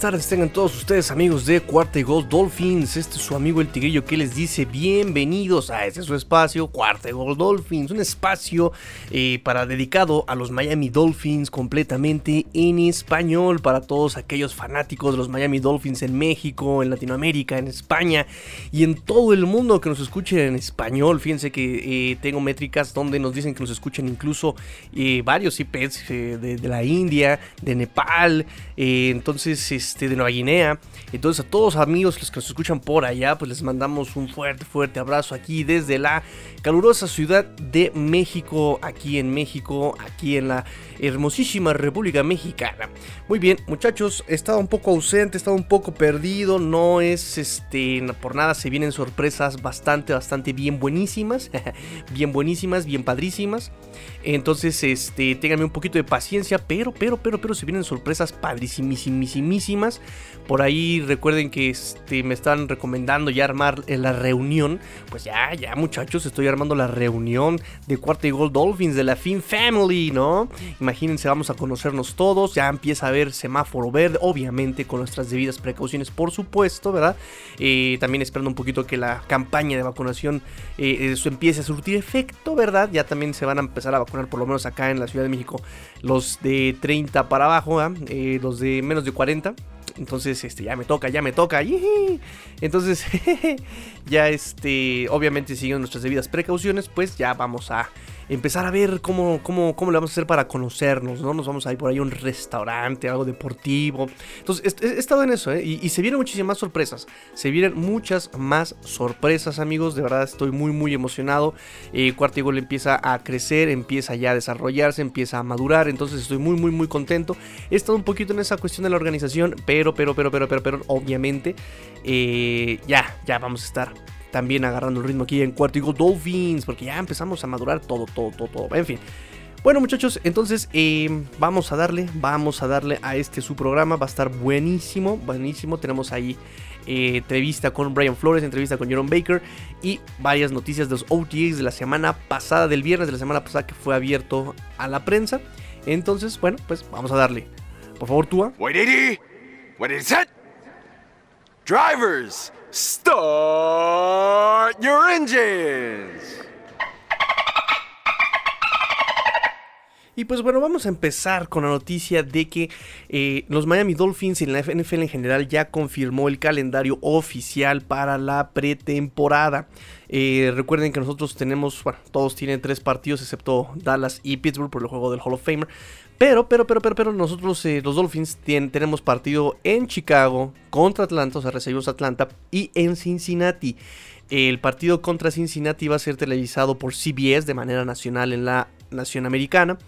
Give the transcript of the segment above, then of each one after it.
Buenas tardes, tengan todos ustedes amigos de Cuarta y Dolphins. Este es su amigo el Tigrillo que les dice bienvenidos a este su espacio, Cuarta y Dolphins. Un espacio eh, para dedicado a los Miami Dolphins completamente en español para todos aquellos fanáticos de los Miami Dolphins en México, en Latinoamérica, en España y en todo el mundo que nos escuchen en español. Fíjense que eh, tengo métricas donde nos dicen que nos escuchen incluso eh, varios IPs de, de, la India, de Nepal, entonces este, de Nueva Guinea. Entonces, a todos amigos los que nos escuchan por allá, pues les mandamos un fuerte, fuerte abrazo aquí desde la calurosa ciudad de México, aquí en México, aquí en la hermosísima República Mexicana. Muy bien, muchachos, he estado un poco ausente, he estado un poco perdido, no es este, por nada se vienen sorpresas bastante, bastante bien buenísimas, bien buenísimas, bien padrísimas. Entonces, este, ténganme un poquito de paciencia, pero, pero, pero, pero se vienen sorpresas padrísimísimas. Por ahí recuerden que este, me están recomendando ya armar la reunión. Pues ya, ya muchachos, estoy armando la reunión de Cuarta y Gold Dolphins de la Fin Family, ¿no? Imagínense, vamos a conocernos todos. Ya empieza a haber semáforo verde, obviamente con nuestras debidas precauciones, por supuesto, ¿verdad? Eh, también esperando un poquito que la campaña de vacunación eh, empiece a surtir efecto, ¿verdad? Ya también se van a empezar a vacunar, por lo menos acá en la Ciudad de México, los de 30 para abajo, eh, los de menos de 40. Entonces, este, ya me toca, ya me toca. Entonces, ya este, obviamente siguiendo nuestras debidas precauciones, pues ya vamos a empezar a ver cómo, cómo, cómo le vamos a hacer para conocernos, ¿no? Nos vamos a ir por ahí a un restaurante, algo deportivo. Entonces, he, estado en eso, ¿eh? Y, se vienen muchísimas sorpresas. Se vienen muchas más sorpresas, amigos. De verdad, estoy muy, muy emocionado. Eh, Cuarto Gol empieza a crecer, empieza ya a desarrollarse, empieza a madurar. Entonces, estoy muy, muy, muy contento. He estado un poquito en esa cuestión de la organización, pero, pero, pero, pero, pero, pero, obviamente, eh, ya, ya vamos a estar también agarrando el ritmo aquí en Cuarto Dolphins, porque ya empezamos a madurar todo, todo, todo, todo. En fin. Bueno muchachos, entonces eh, vamos a darle, vamos a darle a este su programa, va a estar buenísimo, buenísimo. Tenemos ahí eh, entrevista con Brian Flores, entrevista con Jerome Baker y varias noticias de los OTX de la semana pasada, del viernes de la semana pasada que fue abierto a la prensa. Entonces, bueno, pues vamos a darle. Por favor, Tua. Wait, What is it? Drivers, start your engines. Y pues bueno, vamos a empezar con la noticia de que eh, los Miami Dolphins y la NFL en general ya confirmó el calendario oficial para la pretemporada. Eh, recuerden que nosotros tenemos, bueno, todos tienen tres partidos excepto Dallas y Pittsburgh por el juego del Hall of Famer. Pero, pero, pero, pero, pero nosotros, eh, los Dolphins, tenemos partido en Chicago contra Atlanta, o sea, recibimos Atlanta, y en Cincinnati. El partido contra Cincinnati va a ser televisado por CBS de manera nacional en la nación americana.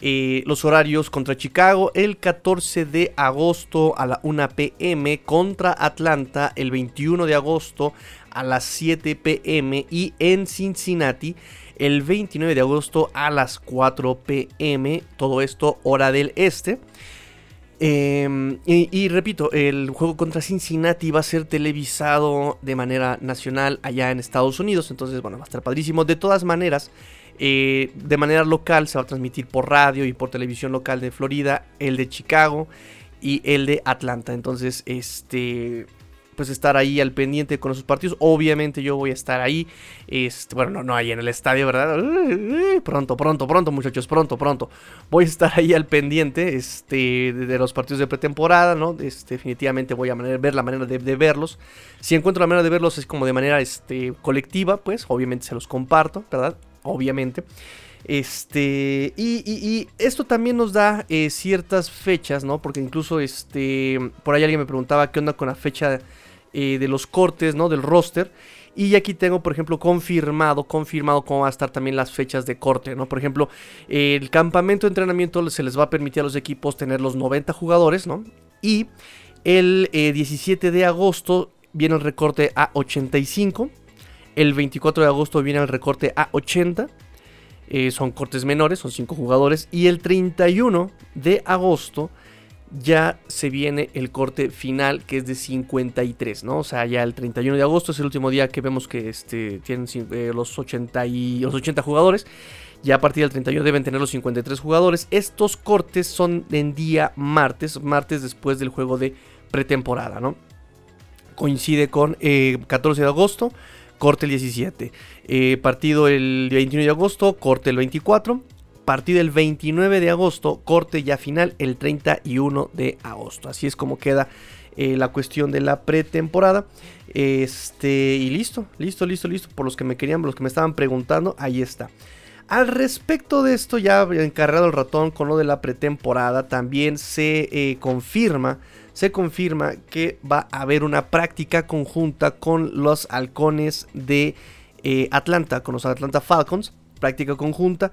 Eh, los horarios contra Chicago el 14 de agosto a la 1 pm, contra Atlanta el 21 de agosto a las 7 pm y en Cincinnati el 29 de agosto a las 4 pm, todo esto hora del este. Em, y, repito, el juego contra Cincinnati va a ser televisado de manera nacional allá en Estados Unidos, entonces bueno, va a estar padrísimo. De todas maneras, eh, de manera local se va a transmitir por radio y por televisión local de Florida, el de Chicago y el de Atlanta. Entonces, este, pues estar ahí al pendiente con esos partidos. Obviamente yo voy a estar ahí. Este, bueno, no, no ahí en el estadio, ¿verdad? Pronto, pronto, pronto, muchachos, pronto, pronto. Voy a estar ahí al pendiente este, de, los partidos de pretemporada, ¿no? Este, definitivamente voy a ver la manera de, verlos. Si encuentro la manera de verlos es como de manera este, colectiva, pues obviamente se los comparto, ¿verdad? Obviamente. Este, y, esto también nos da eh, ciertas fechas, ¿no? Porque incluso, este, por ahí alguien me preguntaba qué onda con la fecha eh, de los cortes, ¿no? Del roster. Y aquí tengo, por ejemplo, confirmado, confirmado cómo va a estar también las fechas de corte, ¿no? Por ejemplo, el campamento de entrenamiento se les va a permitir a los equipos tener los 90 jugadores, ¿no? Y el 17 eh, de agosto viene el recorte a 85. El 24 de agosto viene el recorte a 80. Eh, son cortes menores, son 5 jugadores. Y el 31 de agosto ya se viene el corte final que es de 53, ¿no? O sea, ya el 31 de agosto es el último día que vemos que este, tienen eh, los, 80 y, los 80 jugadores. Ya a partir del 31 deben tener los 53 jugadores. Estos cortes son en día martes, martes después del juego de pretemporada, ¿no? Coincide con 14 eh, de agosto, corte el 17. Eh, partido el 21 de agosto, corte el 24. Partido el 29 de agosto, corte ya final el 31 de agosto. Así es como queda eh, la cuestión de la pretemporada. Este, y listo, listo, listo, listo. Por los que me querían, por los que me estaban preguntando, ahí está. Al respecto de esto, ya encargado el ratón con lo de la pretemporada, también se eh, confirma, se confirma que va a haber una práctica conjunta con los halcones de eh, Atlanta, con los Atlanta Falcons, práctica conjunta.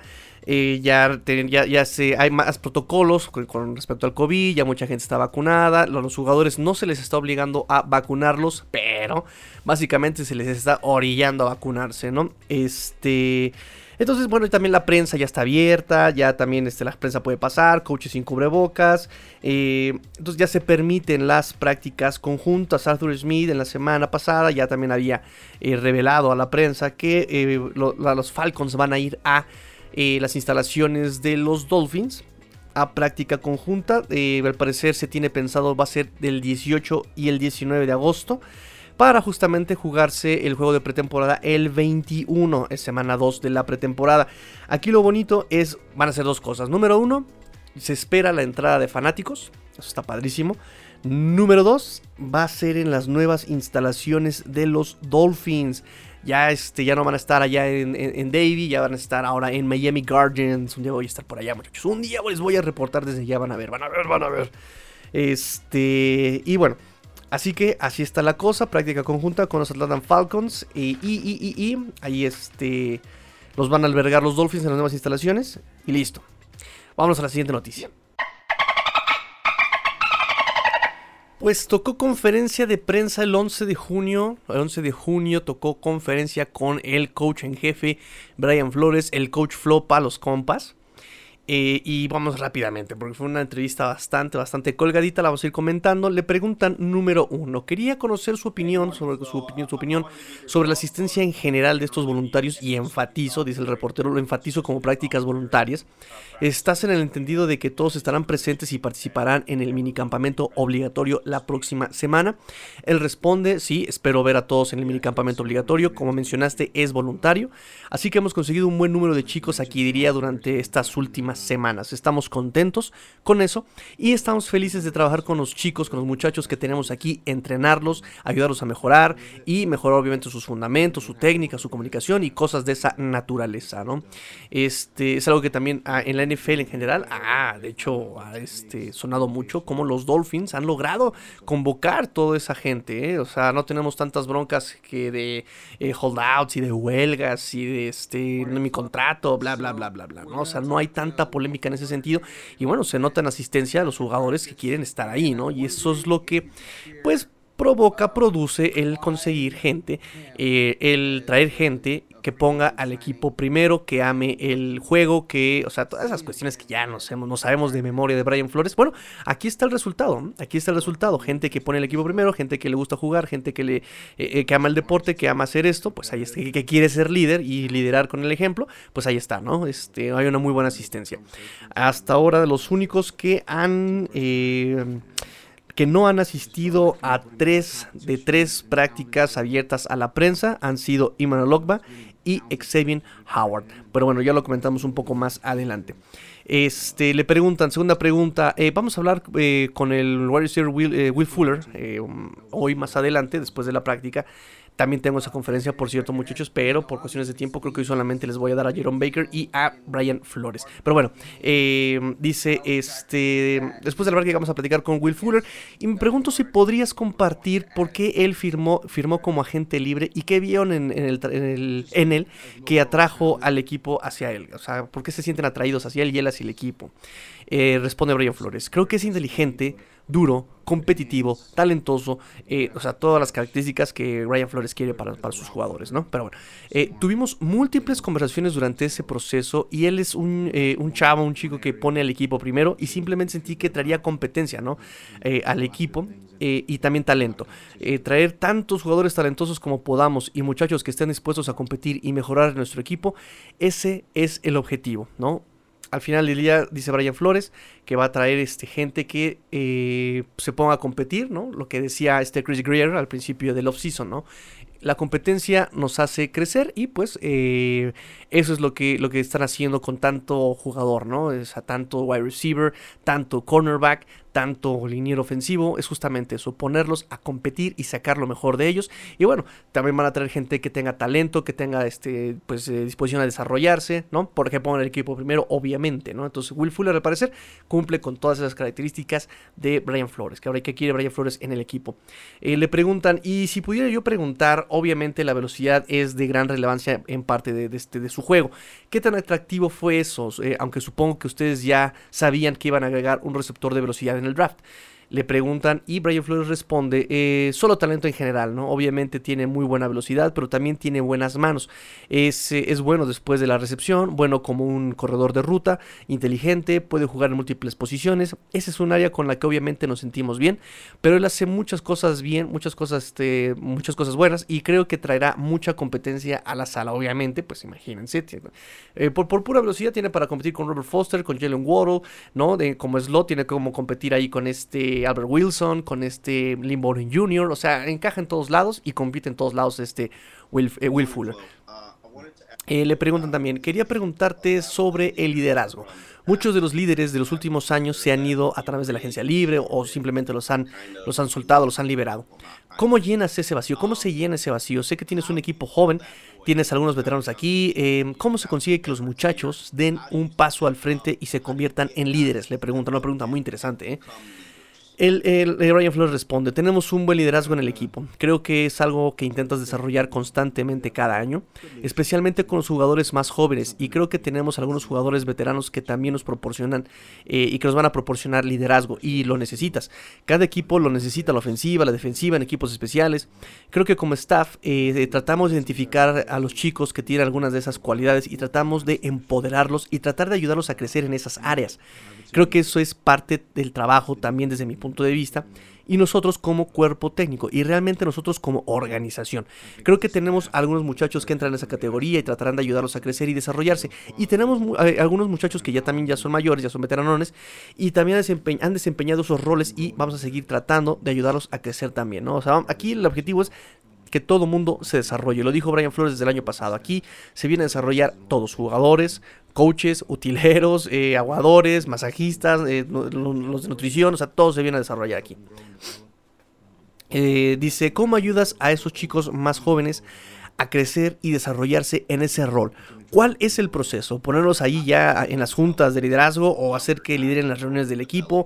Eh, ya, ya, se, hay más protocolos con, respecto al COVID, ya mucha gente está vacunada, los jugadores no se les está obligando a vacunarlos, pero básicamente se les está orillando a vacunarse, ¿no? Este... Entonces, bueno, también la prensa ya está abierta, ya también este, la prensa puede pasar, coaches sin cubrebocas. Eh, entonces ya se permiten las prácticas conjuntas. Arthur Smith en la semana pasada ya también había eh, revelado a la prensa que eh, los Falcons van a ir a las instalaciones de los Dolphins a práctica conjunta. al parecer se tiene pensado va a ser del 18 y el 19 de agosto para justamente jugarse el juego de pretemporada el 21, es semana 2 de la pretemporada. Aquí lo bonito es, van a ser dos cosas. Número uno, se espera la entrada de fanáticos, eso está padrísimo. Número 2, va a ser en las nuevas instalaciones de los Dolphins. Ya, este, ya no van a estar allá en, en, Davie, ya van a estar ahora en Miami Gardens. Un día voy a estar por allá, muchachos. Un día les voy a reportar desde allá, van a ver, van a ver, van a ver. Este, y bueno, Así que así está la cosa, práctica conjunta con los Atlanta Falcons y, y, y, ahí este, los van a albergar los Dolphins en las nuevas instalaciones y listo. Vamos a la siguiente noticia. Pues tocó conferencia de prensa el 11 de junio. El 11 de junio tocó conferencia con el coach en jefe Brian Flores, el coach Flopa, los compas. Eh, y vamos rápidamente, porque fue una entrevista bastante, bastante colgadita, la vamos a ir comentando. Le preguntan número uno, quería conocer su opinión sobre su opinión, su opinión sobre la asistencia en general de estos voluntarios y enfatizo, dice el reportero, lo enfatizo como prácticas voluntarias. ¿Estás en el entendido de que todos estarán presentes y participarán en el minicampamento obligatorio la próxima semana? Él responde, sí, espero ver a todos en el minicampamento obligatorio, como mencionaste, es voluntario, así que hemos conseguido un buen número de chicos aquí, diría, durante estas últimas semanas. Estamos contentos con eso y estamos felices de trabajar con los chicos, con los muchachos que tenemos aquí, entrenarlos, ayudarlos a mejorar y mejorar obviamente sus fundamentos, su técnica, su comunicación y cosas de esa naturaleza, ¿no? Este es algo que también ah, en la NFL en general, ah, de hecho ha este, sonado mucho como los Dolphins han logrado convocar toda esa gente, ¿eh? o sea, no tenemos tantas broncas que de eh, holdouts y de huelgas y de este, mi contrato, bla, bla, bla, bla, bla, ¿no? O sea, no hay tanta polémica en ese sentido. Y bueno, se nota en asistencia a los jugadores que quieren estar ahí, ¿no? Y eso es lo que, pues, provoca, produce el conseguir gente, eh, el traer gente que ponga al equipo primero, que ame el juego, que, o sea, todas esas cuestiones que ya no sabemos, no sabemos de memoria de Brian Flores. Bueno, aquí está el resultado, aquí está el resultado. Gente que pone el equipo primero, gente que le gusta jugar, gente que le eh, eh, que ama el deporte, que ama hacer esto, pues ahí está, que quiere ser líder y liderar con el ejemplo, pues ahí está, ¿no? Este, hay una muy buena asistencia. Hasta ahora de los únicos que han que no han asistido a tres de tres prácticas abiertas a la prensa han sido Iman Lokba y Xavier Howard. Pero bueno, ya lo comentamos un poco más adelante. Este, le preguntan, segunda pregunta, eh, vamos a hablar eh, con el Will, eh, Will Fuller hoy más adelante, después de la práctica, también tengo esa conferencia, por cierto, muchachos, pero por cuestiones de tiempo creo que hoy solamente les voy a dar a Jerome Baker y a Brian Flores. Pero bueno, eh, dice, este, después de la que vamos a platicar con Will Fuller y me pregunto si podrías compartir por qué él firmó, firmó como agente libre y qué vieron en, el, en, él que atrajo al equipo hacia él. O sea, por qué se sienten atraídos hacia él y él hacia el equipo. Eh, responde Brian Flores, creo que es inteligente duro, competitivo, talentoso, eh, o sea, todas las características que Ryan Flores quiere para, sus jugadores, ¿no? Pero bueno, eh, tuvimos múltiples conversaciones durante ese proceso y él es un, eh, un, chavo, un chico que pone al equipo primero y simplemente sentí que traería competencia, ¿no? al equipo y también talento. traer tantos jugadores talentosos como podamos y muchachos que estén dispuestos a competir y mejorar nuestro equipo, ese es el objetivo, ¿no? Al final del día, dice Brian Flores, que va a traer este, gente que eh, se ponga a competir, ¿no? Lo que decía este Chris Greer al principio del off-season, ¿no? La competencia nos hace crecer y pues eh, eso es lo que, lo que están haciendo con tanto jugador, ¿no? Es a tanto wide receiver, tanto cornerback, tanto liniero ofensivo, es justamente eso, ponerlos a competir y sacar lo mejor de ellos. Y bueno, también van a traer gente que tenga talento, que tenga este, pues, eh, disposición a desarrollarse, ¿no? Porque pongan el equipo primero, obviamente, ¿no? Entonces, Will Fuller, al parecer, cumple con todas esas características de Brian Flores, que ahora que quiere Brian Flores en el equipo. Eh, le preguntan, y si pudiera yo preguntar, obviamente la velocidad es de gran relevancia en parte de, este, de su juego. ¿Qué tan atractivo fue eso? Eh, aunque supongo que ustedes ya sabían que iban a agregar un receptor de velocidad en el draft le preguntan y Brian Flores responde, eh, solo talento en general, ¿no? Obviamente tiene muy buena velocidad, pero también tiene buenas manos. Es, eh, es, bueno después de la recepción, bueno como un corredor de ruta, inteligente, puede jugar en múltiples posiciones. Ese es un área con la que obviamente nos sentimos bien, pero él hace muchas cosas bien, muchas cosas, este, muchas cosas buenas y creo que traerá mucha competencia a la sala, obviamente, pues imagínense. Eh, por, por, pura velocidad tiene para competir con Robert Foster, con Jalen Waddle, ¿no? De, como slot tiene como competir ahí con este Albert Wilson, con este Limbourne Jr., o sea, encaja en todos lados y compite en todos lados este Will, eh, Fuller. Eh, le preguntan también, quería preguntarte sobre el liderazgo. Muchos de los líderes de los últimos años se han ido a través de la agencia libre o simplemente los han, los han soltado, los han liberado. ¿Cómo llenas ese vacío? ¿Cómo se llena ese vacío? Sé que tienes un equipo joven, tienes algunos veteranos aquí. Eh, ¿Cómo se consigue que los muchachos den un paso al frente y se conviertan en líderes? Le preguntan, una pregunta muy interesante. ¿eh? El, el, Ryan Flores responde, tenemos un buen liderazgo en el equipo. Creo que es algo que intentas desarrollar constantemente cada año, especialmente con los jugadores más jóvenes. Y creo que tenemos algunos jugadores veteranos que también nos proporcionan eh, y que nos van a proporcionar liderazgo. Y lo necesitas. Cada equipo lo necesita, la ofensiva, la defensiva, en equipos especiales. Creo que como staff eh, tratamos de identificar a los chicos que tienen algunas de esas cualidades y tratamos de empoderarlos y tratar de ayudarlos a crecer en esas áreas. Creo que eso es parte del trabajo también desde mi punto de vista y nosotros como cuerpo técnico y realmente nosotros como organización. Creo que tenemos algunos muchachos que entran en esa categoría y tratarán de ayudarlos a crecer y desarrollarse. Y tenemos eh, algunos muchachos que ya también ya son mayores, ya son veteranones y también han desempeñado esos roles y vamos a seguir tratando de ayudarlos a crecer también, ¿no? O sea, aquí el objetivo es que todo mundo se desarrolle. Lo dijo Brian Flores desde el año pasado. Aquí se vienen a desarrollar todos, jugadores, coaches, utileros, eh, aguadores, masajistas, eh, los de nutrición, o sea, todos se vienen a desarrollar aquí. Eh, dice, ¿cómo ayudas a esos chicos más jóvenes a crecer y desarrollarse en ese rol? ¿Cuál es el proceso? ¿Ponerlos ahí ya en las juntas de liderazgo o hacer que lideren las reuniones del equipo?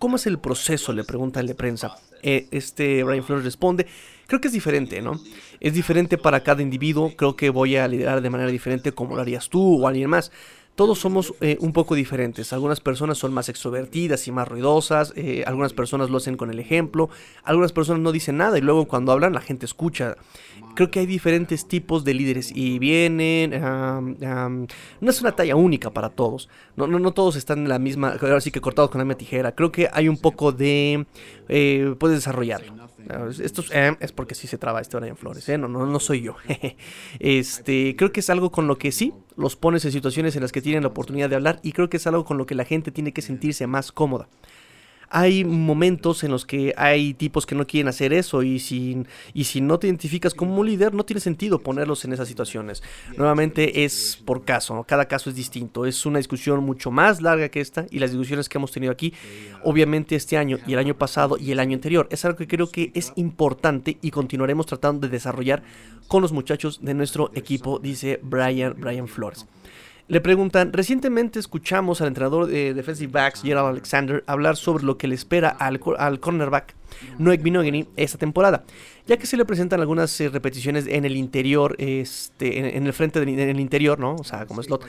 ¿Cómo es el proceso? Le pregunta el de prensa. este Brian Flores responde, creo que es diferente, ¿no? Es diferente para cada individuo, creo que voy a liderar de manera diferente como lo harías tú o alguien más. Todos somos eh, un poco diferentes. Algunas personas son más extrovertidas y más ruidosas. Eh, algunas personas lo hacen con el ejemplo. Algunas personas no dicen nada y luego cuando hablan la gente escucha. Creo que hay diferentes tipos de líderes y vienen. no es una talla única para todos. No, no, no todos están en la misma. Ahora sí que cortados con la misma tijera. Creo que hay un poco de. Eh, puedes desarrollarlo. Esto eh, es porque sí se traba este en Flores, ¿eh? no, no, no soy yo. este, creo que es algo con lo que sí los pones en situaciones en las que tienen la oportunidad de hablar y creo que es algo con lo que la gente tiene que sentirse más cómoda hay momentos en los que hay tipos que no quieren hacer eso y si, y si no te identificas como líder, no tiene sentido ponerlos en esas situaciones. Nuevamente es por caso, cada caso es distinto. Es una discusión mucho más larga que esta y las discusiones que hemos tenido aquí, obviamente este año y el año pasado y el año anterior, es algo que creo que es importante y continuaremos tratando de desarrollar con los muchachos de nuestro equipo, dice Brian, Brian Flores. Le preguntan, recientemente escuchamos al entrenador de defensive backs, Gerald Alexander, hablar sobre lo que le espera al, al cornerback Noek Binogany esta temporada, ya que se le presentan algunas eh, repeticiones en el interior, este, en, el frente del en el interior, ¿no? O sea, como slot.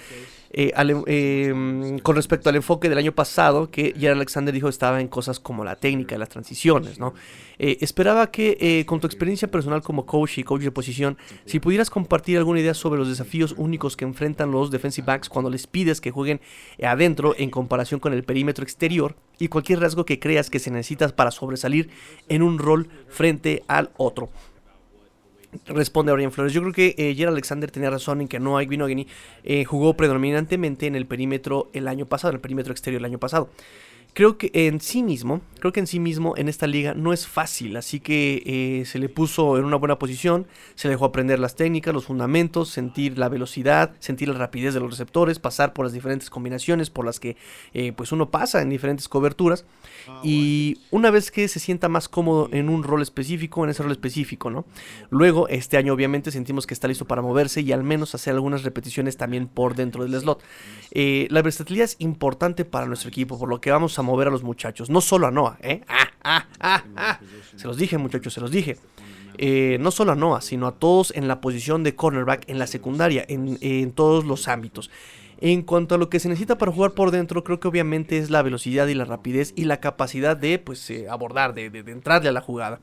Eh, em, con respecto al enfoque del año pasado, que ya Alexander dijo estaba en cosas como la técnica, las transiciones, ¿no? Eh, esperaba que eh, con tu experiencia personal como coach y coach de posición, si pudieras compartir alguna idea sobre los desafíos únicos que enfrentan los defensive backs cuando les pides que jueguen adentro en comparación con el perímetro exterior y cualquier rasgo que creas que se necesitas para sobresalir en un rol frente al otro. Responde Brian Flores. Yo creo que eh, Alexander tenía razón en que no hay eh, jugó predominantemente en el perímetro el año pasado, en el perímetro exterior el año pasado creo que en sí mismo, creo que en sí mismo en esta liga no es fácil, así que eh, se le puso en una buena posición, se le dejó aprender las técnicas, los fundamentos, sentir la velocidad, sentir la rapidez de los receptores, pasar por las diferentes combinaciones por las que eh, pues uno pasa en diferentes coberturas y una vez que se sienta más cómodo en un rol específico, en ese rol específico, ¿no? Luego, este año obviamente sentimos que está listo para moverse y al menos hacer algunas repeticiones también por dentro del slot. Eh, la versatilidad es importante para nuestro equipo, por lo que vamos a mover a los muchachos, no solo a Noah, ¿eh? Ah, ah, ah, ah. Se los dije, muchachos, se los dije. Eh, no solo a Noah, sino a todos en la posición de cornerback, en la secundaria, en, en todos los ámbitos. En cuanto a lo que se necesita para jugar por dentro, creo que obviamente es la velocidad y la rapidez y la capacidad de pues, eh, abordar, de, entrarle a la jugada.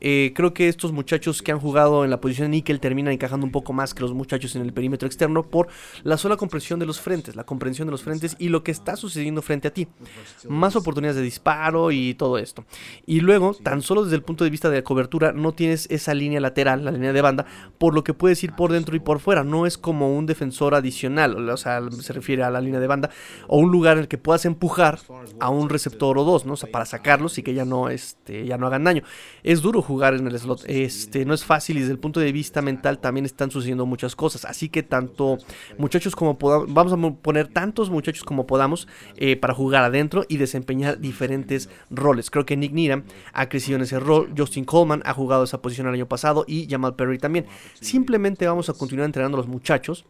Eh, creo que estos muchachos que han jugado en la posición de níquel terminan encajando un poco más que los muchachos en el perímetro externo por la sola comprensión de los frentes, la comprensión de los frentes y lo que está sucediendo frente a ti. Más oportunidades de disparo y todo esto. Y luego, tan solo desde el punto de vista de la cobertura, no tienes esa línea lateral, la línea de banda, por lo que puedes ir por dentro y por fuera. No es como un defensor adicional, o sea, se refiere a la línea de banda, o un lugar en el que puedas empujar a un receptor o dos, ¿no? O sea, para sacarlos y que ya no, este, ya no hagan daño. Es duro jugar en el slot, este, no es fácil y desde el punto de vista mental también están sucediendo muchas cosas. Así que tanto muchachos como podamos, vamos a poner tantos muchachos como podamos eh, para jugar adentro y desempeñar diferentes roles. Creo que Nick Needham ha crecido en ese rol, Justin Coleman ha jugado esa posición el año pasado y Jamal Perry también. Simplemente vamos a continuar entrenando a los muchachos.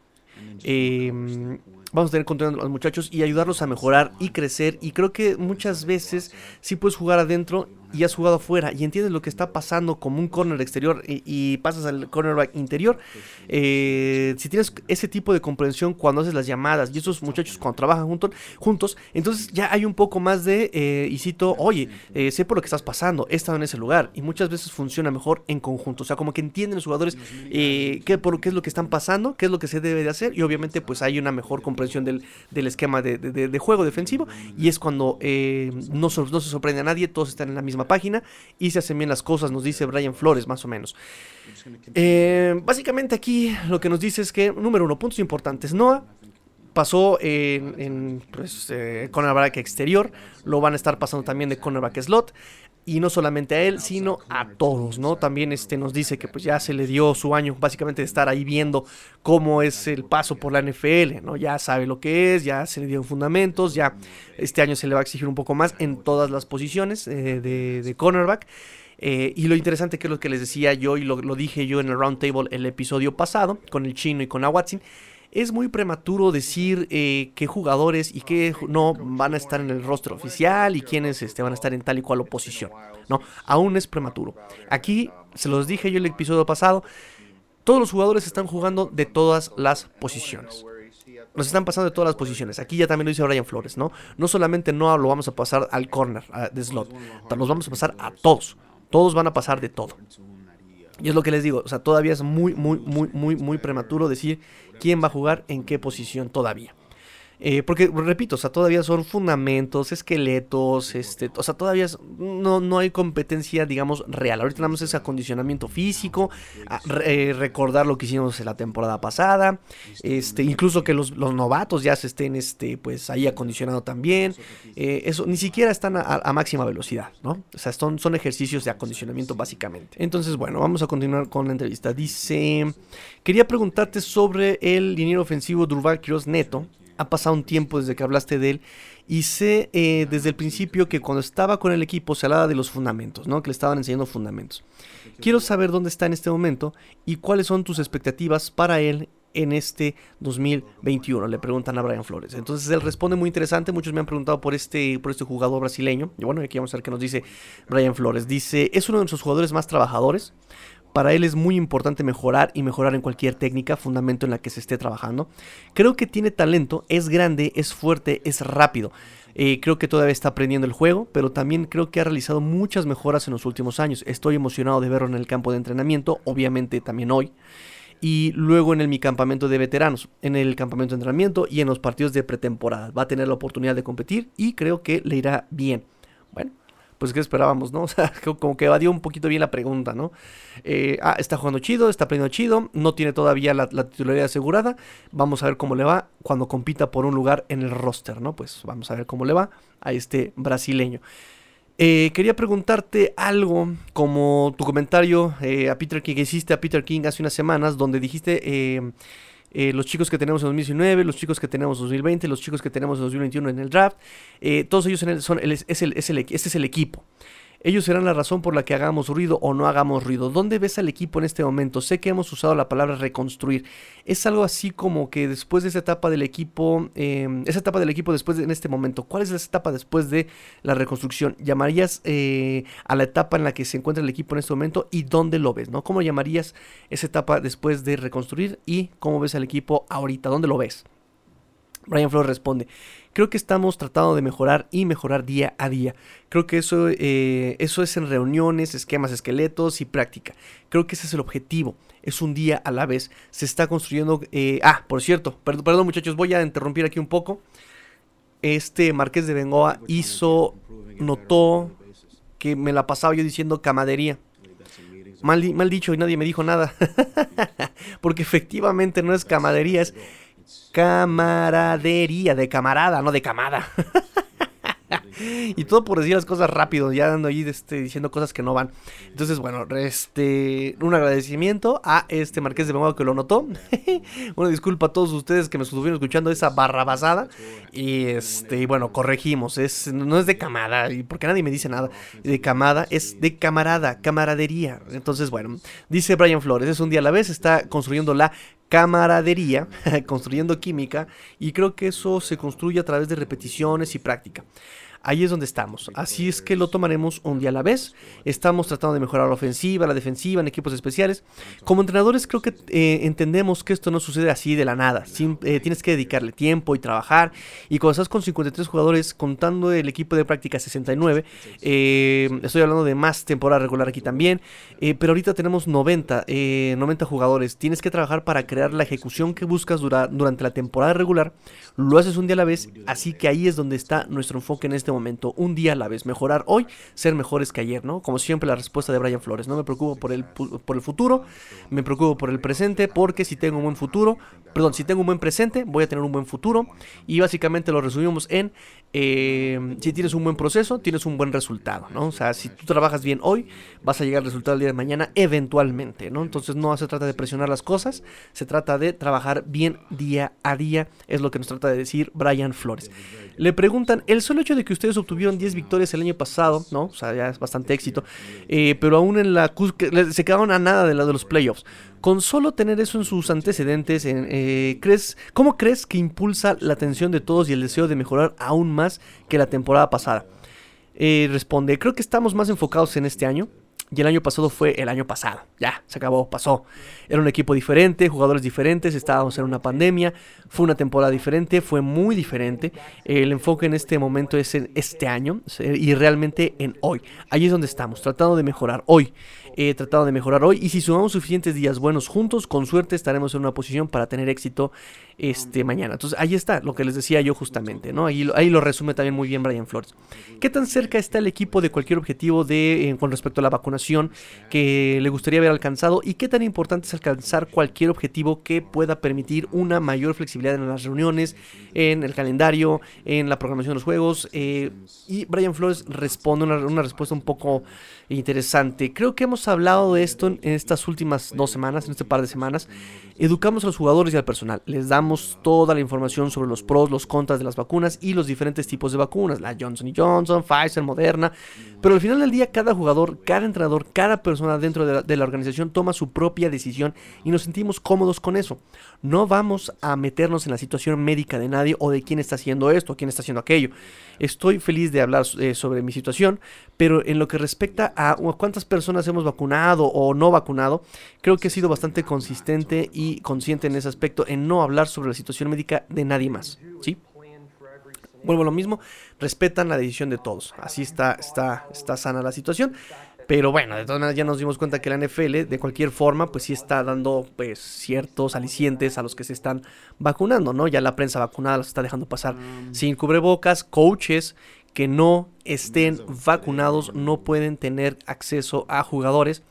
Eh, vamos a tener control a los muchachos y ayudarlos a mejorar y crecer. Y creo que muchas veces sí puedes jugar adentro y has jugado afuera y entiendes lo que está pasando como un corner exterior y, pasas al cornerback interior, eh, si tienes ese tipo de comprensión cuando haces las llamadas y esos muchachos cuando trabajan juntos, entonces ya hay un poco más de, eh, y cito, oye, eh, sé por lo que estás pasando, he estado en ese lugar y muchas veces funciona mejor en conjunto, o sea, como que entienden los jugadores qué, por, qué es lo que están pasando, qué es lo que se debe de hacer y obviamente pues hay una mejor comprensión del, esquema de, juego defensivo y es cuando no, no se sorprende a nadie, todos están en la misma página y se hacen bien las cosas, nos dice Brian Flores más o menos. Eh, básicamente aquí lo que nos dice es que, número uno, puntos importantes. Noah pasó en, en pues, eh, exterior, lo van a estar pasando también de cornerback slot y no solamente a él, sino a todos, ¿no? También este nos dice que pues ya se le dio su año básicamente de estar ahí viendo cómo es el paso por la NFL, ¿no? Ya sabe lo que es, ya se le dio fundamentos, ya este año se le va a exigir un poco más en todas las posiciones eh, de, cornerback. Eh, y lo interesante que es lo que les decía yo y lo, lo dije yo en el roundtable el episodio pasado con el chino y con Awatsin es muy prematuro decir eh, qué jugadores y qué no van a estar en el rostro oficial y quiénes este, van a estar en tal y cual oposición. No, aún es prematuro. Aquí, se los dije yo el episodio pasado, todos los jugadores están jugando de todas las posiciones. Nos están pasando de todas las posiciones. Aquí ya también lo dice Brian Flores, ¿no? No solamente no lo vamos a pasar al corner de slot, los vamos a pasar a todos. Todos van a pasar de todo. Y es lo que les digo, o sea, todavía es muy, muy, muy, muy, muy prematuro decir quién va a jugar en qué posición todavía. Eh, porque, repito, o sea, todavía son fundamentos, esqueletos, este, o sea, todavía no, no hay competencia, digamos, real. Ahorita tenemos ese acondicionamiento físico, eh, recordar lo que hicimos en la temporada pasada, este, incluso que los, novatos ya se estén, este, pues, ahí acondicionado también. Eh, eso, ni siquiera están a, máxima velocidad, ¿no? O sea, son, son ejercicios de acondicionamiento básicamente. Entonces, bueno, vamos a continuar con la entrevista. Dice, quería preguntarte sobre el liniero ofensivo Durval Quiroz Neto ha pasado un tiempo desde que hablaste de él y sé eh, desde el principio que cuando estaba con el equipo se hablaba de los fundamentos, ¿no? Que le estaban enseñando fundamentos. Quiero saber dónde está en este momento y cuáles son tus expectativas para él en este 2021? Le preguntan a Brian Flores. Entonces él responde muy interesante. Muchos me han preguntado por este, por este jugador brasileño. Y bueno, aquí vamos a ver qué nos dice Brian Flores. Dice, es uno de nuestros jugadores más trabajadores. Para él es muy importante mejorar y mejorar en cualquier técnica, fundamento en la que se esté trabajando. Creo que tiene talento, es grande, es fuerte, es rápido. Eh, creo que todavía está aprendiendo el juego, pero también creo que ha realizado muchas mejoras en los últimos años. Estoy emocionado de verlo en el campo de entrenamiento, obviamente también hoy y luego en el, mi campamento de veteranos, en el campamento de entrenamiento y en los partidos de pretemporada. Va a tener la oportunidad de competir y creo que le irá bien. Pues qué esperábamos, ¿no? O sea, como que evadió un poquito bien la pregunta, ¿no? Eh, ah, está jugando chido, está aprendiendo chido, no tiene todavía la, la, titularidad asegurada. Vamos a ver cómo le va cuando compita por un lugar en el roster, ¿no? Pues vamos a ver cómo le va a este brasileño. Eh, quería preguntarte algo como tu comentario eh, a Peter King que hiciste a Peter King hace unas semanas donde dijiste eh, los chicos que tenemos en 2019, los chicos que tenemos en 2020, los chicos que tenemos en 2021 en el draft, todos ellos son el, es el, es el, este es el equipo. Ellos serán la razón por la que hagamos ruido o no hagamos ruido. ¿Dónde ves al equipo en este momento? Sé que hemos usado la palabra reconstruir. Es algo así como que después de esa etapa del equipo, em, esa etapa del equipo después de, en este momento, ¿cuál es esa etapa después de la reconstrucción? ¿Llamarías eh, a la etapa en la que se encuentra el equipo en este momento y dónde lo ves? ¿no? ¿Cómo llamarías esa etapa después de reconstruir y cómo ves al equipo ahorita? ¿Dónde lo ves? Brian Flores responde, creo que estamos tratando de mejorar y mejorar día a día. Creo que eso, eh, eso es en reuniones, esquemas, esqueletos y práctica. Creo que ese es el objetivo. Es un día a la vez. Se está construyendo... Eh, ah, por cierto, perdón, perdón muchachos, voy a interrumpir aquí un poco. Este Marqués de Bengoa hizo, notó que me la pasaba yo diciendo camadería. Mal, mal dicho y nadie me dijo nada. Porque efectivamente no es camadería, es camaradería, de camarada, no de camada. y todo por decir las cosas rápido, ya dando ahí este, diciendo cosas que no van. Entonces, bueno, este, un agradecimiento a este Marqués de Bengoa que lo notó. una disculpa a todos ustedes que me estuvieron escuchando esa barra basada. Y este, bueno, corregimos, es, no es de camada, porque nadie me dice nada de camada, es de camarada, camaradería. Entonces, bueno, dice Brian Flores, es un día a la vez, está construyendo la camaradería, construyendo química, y creo que eso se construye a través de repeticiones y práctica. Ahí es donde estamos. Así es que lo tomaremos un día a la vez. Estamos tratando de mejorar la ofensiva, la defensiva, en equipos especiales. Como entrenadores creo que eh, entendemos que esto no sucede así de la nada. Eh, tienes que dedicarle tiempo y trabajar. Y cuando estás con 53 jugadores, contando el equipo de práctica 69, eh, estoy hablando de más temporada regular aquí también. pero ahorita tenemos 90, 90 jugadores. Tienes que trabajar para crear la ejecución que buscas durante la temporada regular. Lo haces un día a la vez. Así que ahí es donde está nuestro enfoque en este este momento, un día a la vez, mejorar hoy, ser mejores que ayer, ¿no? Como siempre la respuesta de Brian Flores, no me preocupo por el, por el futuro, me preocupo por el presente, porque si tengo un buen futuro, perdón, si tengo un buen presente, voy a tener un buen futuro, y básicamente lo resumimos en, eh, si tienes un buen proceso, tienes un buen resultado, ¿no? O sea, si tú trabajas bien hoy, vas a llegar al resultado el día de mañana eventualmente, ¿no? Entonces no se trata de presionar las cosas, se trata de trabajar bien día a día, es lo que nos trata de decir Brian Flores. Le preguntan, el solo hecho de que ustedes obtuvieron 10 victorias el año pasado, ¿no? O sea, ya es bastante éxito, eh, pero aún en la... se quedaron a nada de la de los playoffs. Con solo tener eso en sus antecedentes, eh, ¿crees, ¿cómo crees que impulsa la atención de todos y el deseo de mejorar aún más que la temporada pasada? Eh, responde, creo que estamos más enfocados en este año. Y el año pasado fue el año pasado. Ya, se acabó, pasó. Era un equipo diferente, jugadores diferentes, estábamos en una pandemia, fue una temporada diferente, fue muy diferente. El enfoque en este momento es en este año y realmente en hoy. Ahí es donde estamos, tratando de mejorar hoy. He tratado de mejorar hoy y si sumamos suficientes días buenos juntos, con suerte estaremos en una posición para tener éxito este mañana. Entonces ahí está lo que les decía yo justamente, ¿no? Ahí, ahí lo resume también muy bien Brian Flores. ¿Qué tan cerca está el equipo de cualquier objetivo de, eh, con respecto a la vacunación que le gustaría haber alcanzado y qué tan importante es alcanzar cualquier objetivo que pueda permitir una mayor flexibilidad en las reuniones, en el calendario, en la programación de los juegos? Eh, y Brian Flores responde una, una respuesta un poco interesante. Creo que hemos hemos hablado de esto en estas últimas dos semanas, en este par de semanas. Educamos a los jugadores y al personal. Les damos toda la información sobre los pros, los contras de las vacunas y los diferentes tipos de vacunas. La Johnson Johnson, Pfizer, Moderna. Pero al final del día, cada jugador, cada entrenador, cada persona dentro de la, organización toma su propia decisión y nos sentimos cómodos con eso. No vamos a meternos en la situación médica de nadie o de quién está haciendo esto quién está haciendo aquello. Estoy feliz de hablar eh, sobre mi situación, pero en lo que respecta a cuántas personas hemos vacunado o no vacunado, creo que he sido bastante consistente y consciente en ese aspecto en no hablar sobre la situación médica de nadie más, ¿sí? Vuelvo a lo mismo, respetan la decisión de todos. Así está, está, está sana la situación. Pero bueno, de todas maneras ya nos dimos cuenta que la NFL, de cualquier forma, pues sí está dando pues ciertos alicientes a los que se están vacunando, ¿no? Ya la prensa vacunada los está dejando pasar sin cubrebocas, coaches que no estén vacunados no pueden tener acceso a jugadores.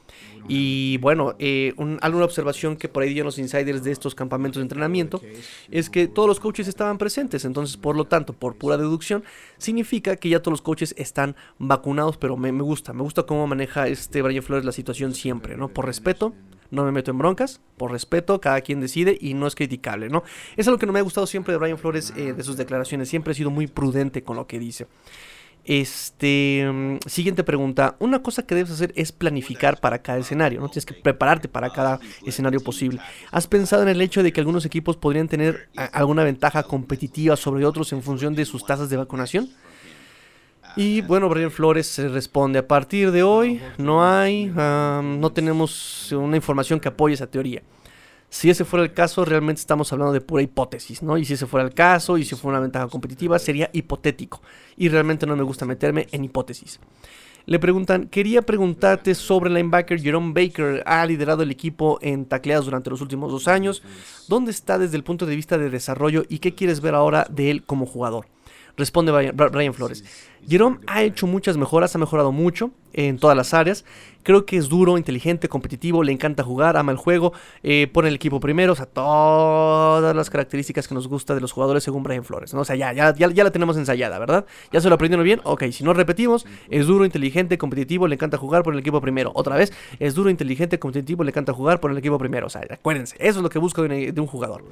Y bueno, eh, alguna observación que por ahí dieron los insiders de estos campamentos de entrenamiento es que todos los coaches estaban presentes. Entonces, por lo tanto, por pura deducción, significa que ya todos los coaches están vacunados. Pero me, gusta, me gusta cómo maneja este Brian Flores la situación siempre, ¿no? Por respeto, no me meto en broncas, por respeto, cada quien decide y no es criticable, ¿no? Es lo que no me ha gustado siempre de Brian Flores, eh, de sus declaraciones, siempre ha sido muy prudente con lo que dice. Este, mm, siguiente pregunta. Una cosa que debes hacer es planificar para cada escenario, ¿no? Tienes que prepararte para cada escenario posible. ¿Has pensado en el hecho de que algunos equipos podrían tener alguna ventaja competitiva sobre otros en función de sus tasas de vacunación? Y bueno, Brian Flores se responde, a partir de hoy no hay, no tenemos una información que apoye esa teoría. Si ese fuera el caso, realmente estamos hablando de pura hipótesis, ¿no? Y si ese fuera el caso, y si fuera una ventaja competitiva, sería hipotético. Y realmente no me gusta meterme en hipótesis. Le preguntan, quería preguntarte sobre el linebacker Jerome Baker. Ha liderado el equipo en tacleadas durante los últimos dos años. ¿Dónde está desde el punto de vista de desarrollo y qué quieres ver ahora de él como jugador? Responde Brian, Flores. Jerome ha hecho muchas mejoras, ha mejorado mucho en todas las áreas. Creo que es duro, inteligente, competitivo, le encanta jugar, ama el juego, eh, pone el equipo primero, o sea, todas las características que nos gusta de los jugadores según Brian Flores. ¿no? O sea, ya, ya, ya, la tenemos ensayada, ¿verdad? Ya se lo aprendieron bien. Ok, si no repetimos, es duro, inteligente, competitivo, le encanta jugar por el equipo primero. Otra vez, es duro, inteligente, competitivo, le encanta jugar por el equipo primero. O sea, acuérdense, eso es lo que busco de, un jugador.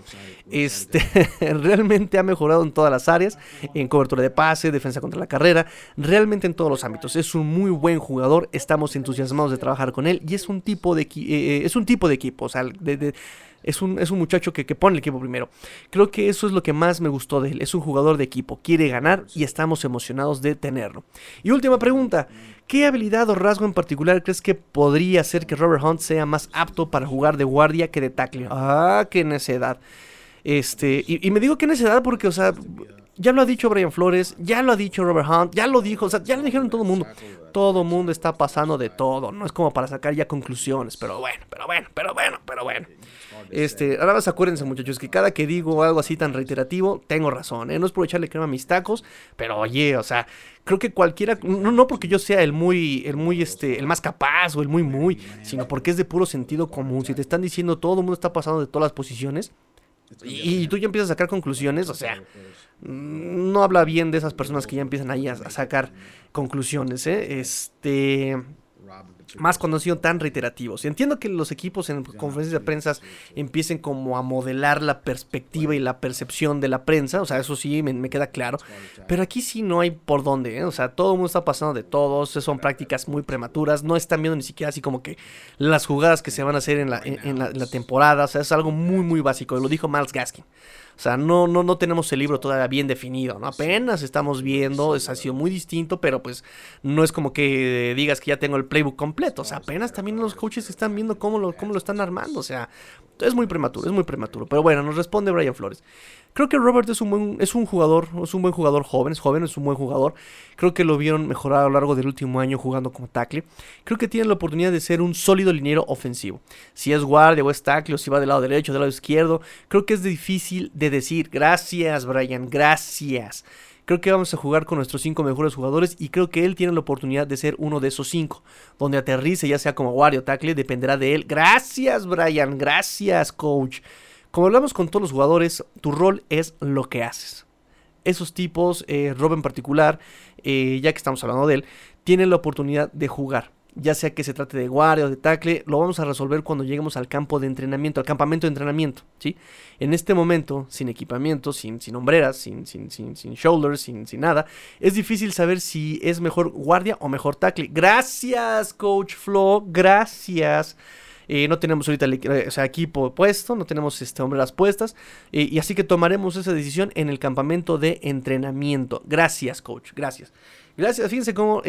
Este, realmente ha mejorado en todas las áreas, en cobertura de pase, defensa contra la carrera, realmente en todos los ámbitos. Es un muy buen jugador, estamos entusiasmados de trabajar con él y es un tipo de, eh, eh, es un tipo de equipo, o sea, es, un, es un muchacho que, que, pone el equipo primero. Creo que eso es lo que más me gustó de él, es un jugador de equipo, quiere ganar y estamos emocionados de tenerlo. Y última pregunta, ¿qué habilidad o rasgo en particular crees que podría hacer que Robert Hunt sea más apto para jugar de guardia que de tackle? Ah, qué necedad. Este, y, y me digo qué necedad porque, o sea, ya lo ha dicho Brian Flores, ya lo ha dicho Robert Hunt, ya lo dijo, o sea, ya lo dijeron todo el mundo. Todo el mundo está pasando de todo, no es como para sacar ya conclusiones, pero bueno, pero bueno, pero bueno, pero bueno. Este, ahora más acuérdense muchachos que cada que digo algo así tan reiterativo, tengo razón, ¿eh? no es por echarle crema a mis tacos, pero oye, o sea, creo que cualquiera, no, no porque yo sea el muy, el muy, este, el más capaz o el muy, muy, sino porque es de puro sentido común. Si te están diciendo todo el mundo está pasando de todas las posiciones, y, tú ya empiezas a sacar conclusiones, o sea, no habla bien de esas personas que ya empiezan ahí a, sacar conclusiones, ¿eh? Este más cuando han sido tan reiterativos. Entiendo que los equipos en conferencias de prensa empiecen como a modelar la perspectiva y la percepción de la prensa, o sea, eso sí me, queda claro, pero aquí sí no hay por dónde, ¿eh? o sea, todo el mundo está pasando de todos, son prácticas muy prematuras, no están viendo ni siquiera así como que las jugadas que se van a hacer en la, en la temporada, o sea, es algo muy, muy básico, lo dijo Miles Gaskin. O sea, no, no, no tenemos el libro todavía bien definido, ¿no? Apenas estamos viendo, es, ha sido muy distinto, pero pues no es como que digas que ya tengo el playbook completo. O sea, apenas también los coaches están viendo cómo lo, cómo lo están armando. O sea, es muy prematuro, es muy prematuro. Pero bueno, nos responde Brian Flores. Creo que Robert es un buen, es un jugador, es un buen jugador joven, es joven, es un buen jugador. Creo que lo vieron mejorar a lo largo del último año jugando como tackle. Creo que tiene la oportunidad de ser un sólido liniero ofensivo. Si es guardia o es tackle o si va del lado derecho o del lado izquierdo, creo que es difícil de decir. Gracias, Brian, gracias. Creo que vamos a jugar con nuestros cinco mejores jugadores y creo que él tiene la oportunidad de ser uno de esos cinco. Donde aterrice, ya sea como guardia o tackle, dependerá de él. Gracias, Brian, gracias, coach. Como hablamos con todos los jugadores, tu rol es lo que haces. Esos tipos, eh, Rob en particular, eh, ya que estamos hablando de él, tienen la oportunidad de jugar. ya sea que se trate de guardia o de tackle, lo vamos a resolver cuando lleguemos al campo de entrenamiento, al campamento de entrenamiento, ¿sí? En este momento, sin equipamiento, sin, sin hombreras, sin, sin, sin, sin shoulders, sin, sin nada, es difícil saber si es mejor guardia o mejor tackle. Gracias, Coach Flo, gracias. Eh, no tenemos ahorita eh, equipo puesto, no tenemos este, hombreras puestas. Eh, y así que tomaremos esa decisión en el campamento de entrenamiento. Gracias, coach. Gracias. Gracias. Fíjense cómo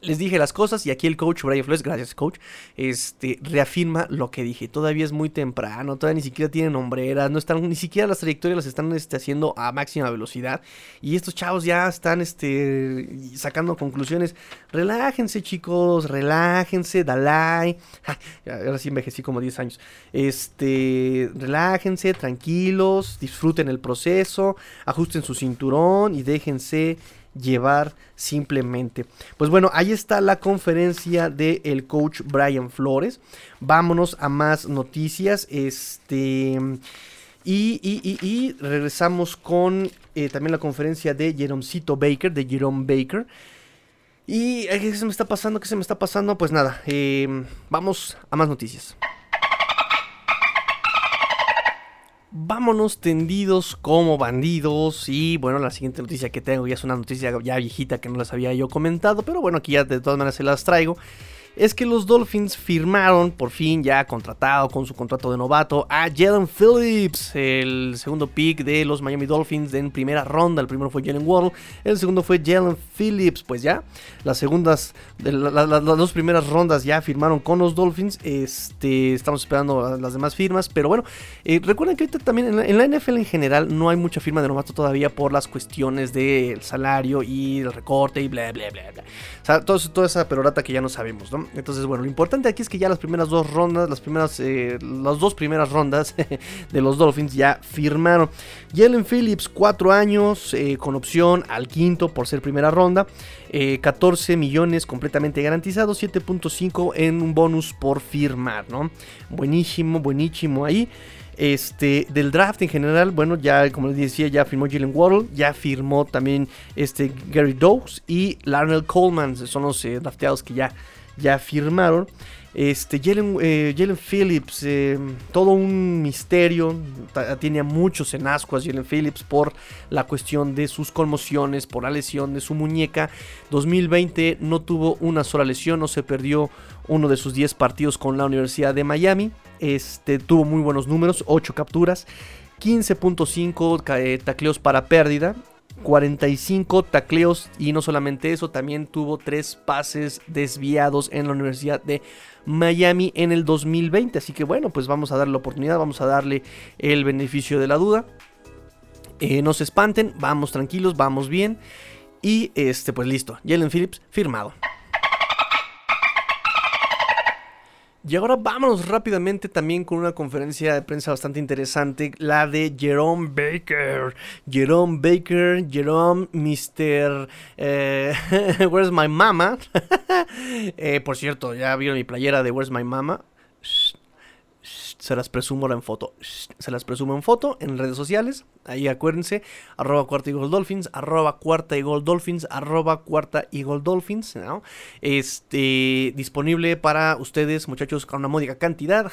les dije las cosas y aquí el coach Brian Flores, gracias coach, este, reafirma lo que dije. Todavía es muy temprano, todavía ni siquiera tienen hombreras, no están, ni siquiera las trayectorias las están este, haciendo a máxima velocidad. Y estos chavos ya están este, sacando conclusiones. Relájense chicos, relájense, Dalai. ahora sí envejecí como 10 años. Este, relájense, tranquilos, disfruten el proceso, ajusten su cinturón y déjense llevar simplemente. Pues bueno, ahí está la conferencia del el coach Brian Flores. Vámonos a más noticias. Este. Y, y, regresamos con eh, también la conferencia de Jeromcito Baker, de Jerome Baker. ¿Y qué se me está pasando? ¿Qué se me está pasando? Pues nada, eh, vamos a más noticias. Vámonos tendidos como bandidos. Y bueno, la siguiente noticia que tengo ya es una noticia ya viejita que no las había yo comentado. Pero bueno, aquí ya de todas maneras se las traigo es que los Dolphins firmaron por fin ya contratado con su contrato de novato a Jalen Phillips, el segundo pick de los Miami Dolphins en primera ronda. El primero fue Jalen Waddle, el segundo fue Jalen Phillips. Pues ya, las segundas, las dos primeras rondas ya firmaron con los Dolphins. Este, estamos esperando las demás firmas, pero bueno, eh, recuerden que ahorita también en la, NFL en general no hay mucha firma de novato todavía por las cuestiones del salario y el recorte y bla bla bla bla. O sea, toda esa perorata que ya no sabemos, ¿no? Entonces, bueno, lo importante aquí es que ya las primeras dos rondas, las primeras, eh, las dos primeras rondas de los Dolphins ya firmaron. Jalen Phillips, 4 años, eh, con opción al quinto por ser primera ronda. 14 eh, millones completamente garantizados, 7.5 en un bonus por firmar, ¿no? Buenísimo, buenísimo ahí. Este, del draft en general, bueno, ya como les decía, ya firmó Jalen Waddle, ya firmó también este Gary Dows y Larnell Coleman, son los drafteados que ya ya firmaron. Este, Jalen, eh, Phillips, eh, todo un misterio. Tiene muchos en ascuas Jalen Phillips por la cuestión de sus conmociones, por la lesión de su muñeca. 2020 no tuvo una sola lesión, no se perdió uno de sus 10 partidos con la Universidad de Miami. Este, tuvo muy buenos números, 8 capturas, 15.5 eh, tacleos para pérdida 45 tacleos y no solamente eso, también tuvo 3 pases desviados en la Universidad de Miami en el 2020. Así que bueno, pues vamos a darle la oportunidad, vamos a darle el beneficio de la duda. Eh, no se espanten, vamos tranquilos, vamos bien. Y este, pues listo, Jalen Phillips firmado. Y ahora vámonos rápidamente también con una conferencia de prensa bastante interesante, la de Jerome Baker. Jerome Baker, Jerome, Mr. Eh, Where's My Mama? Eh, por cierto, ya vieron mi playera de Where's My Mama se las presumo en foto. Se las presumo en foto en redes sociales. Ahí acuérdense, arroba cuarta y gol dolphins, arroba cuarta y gol dolphins, arroba cuarta y gol dolphins. Este, disponible para ustedes, muchachos, con una módica cantidad.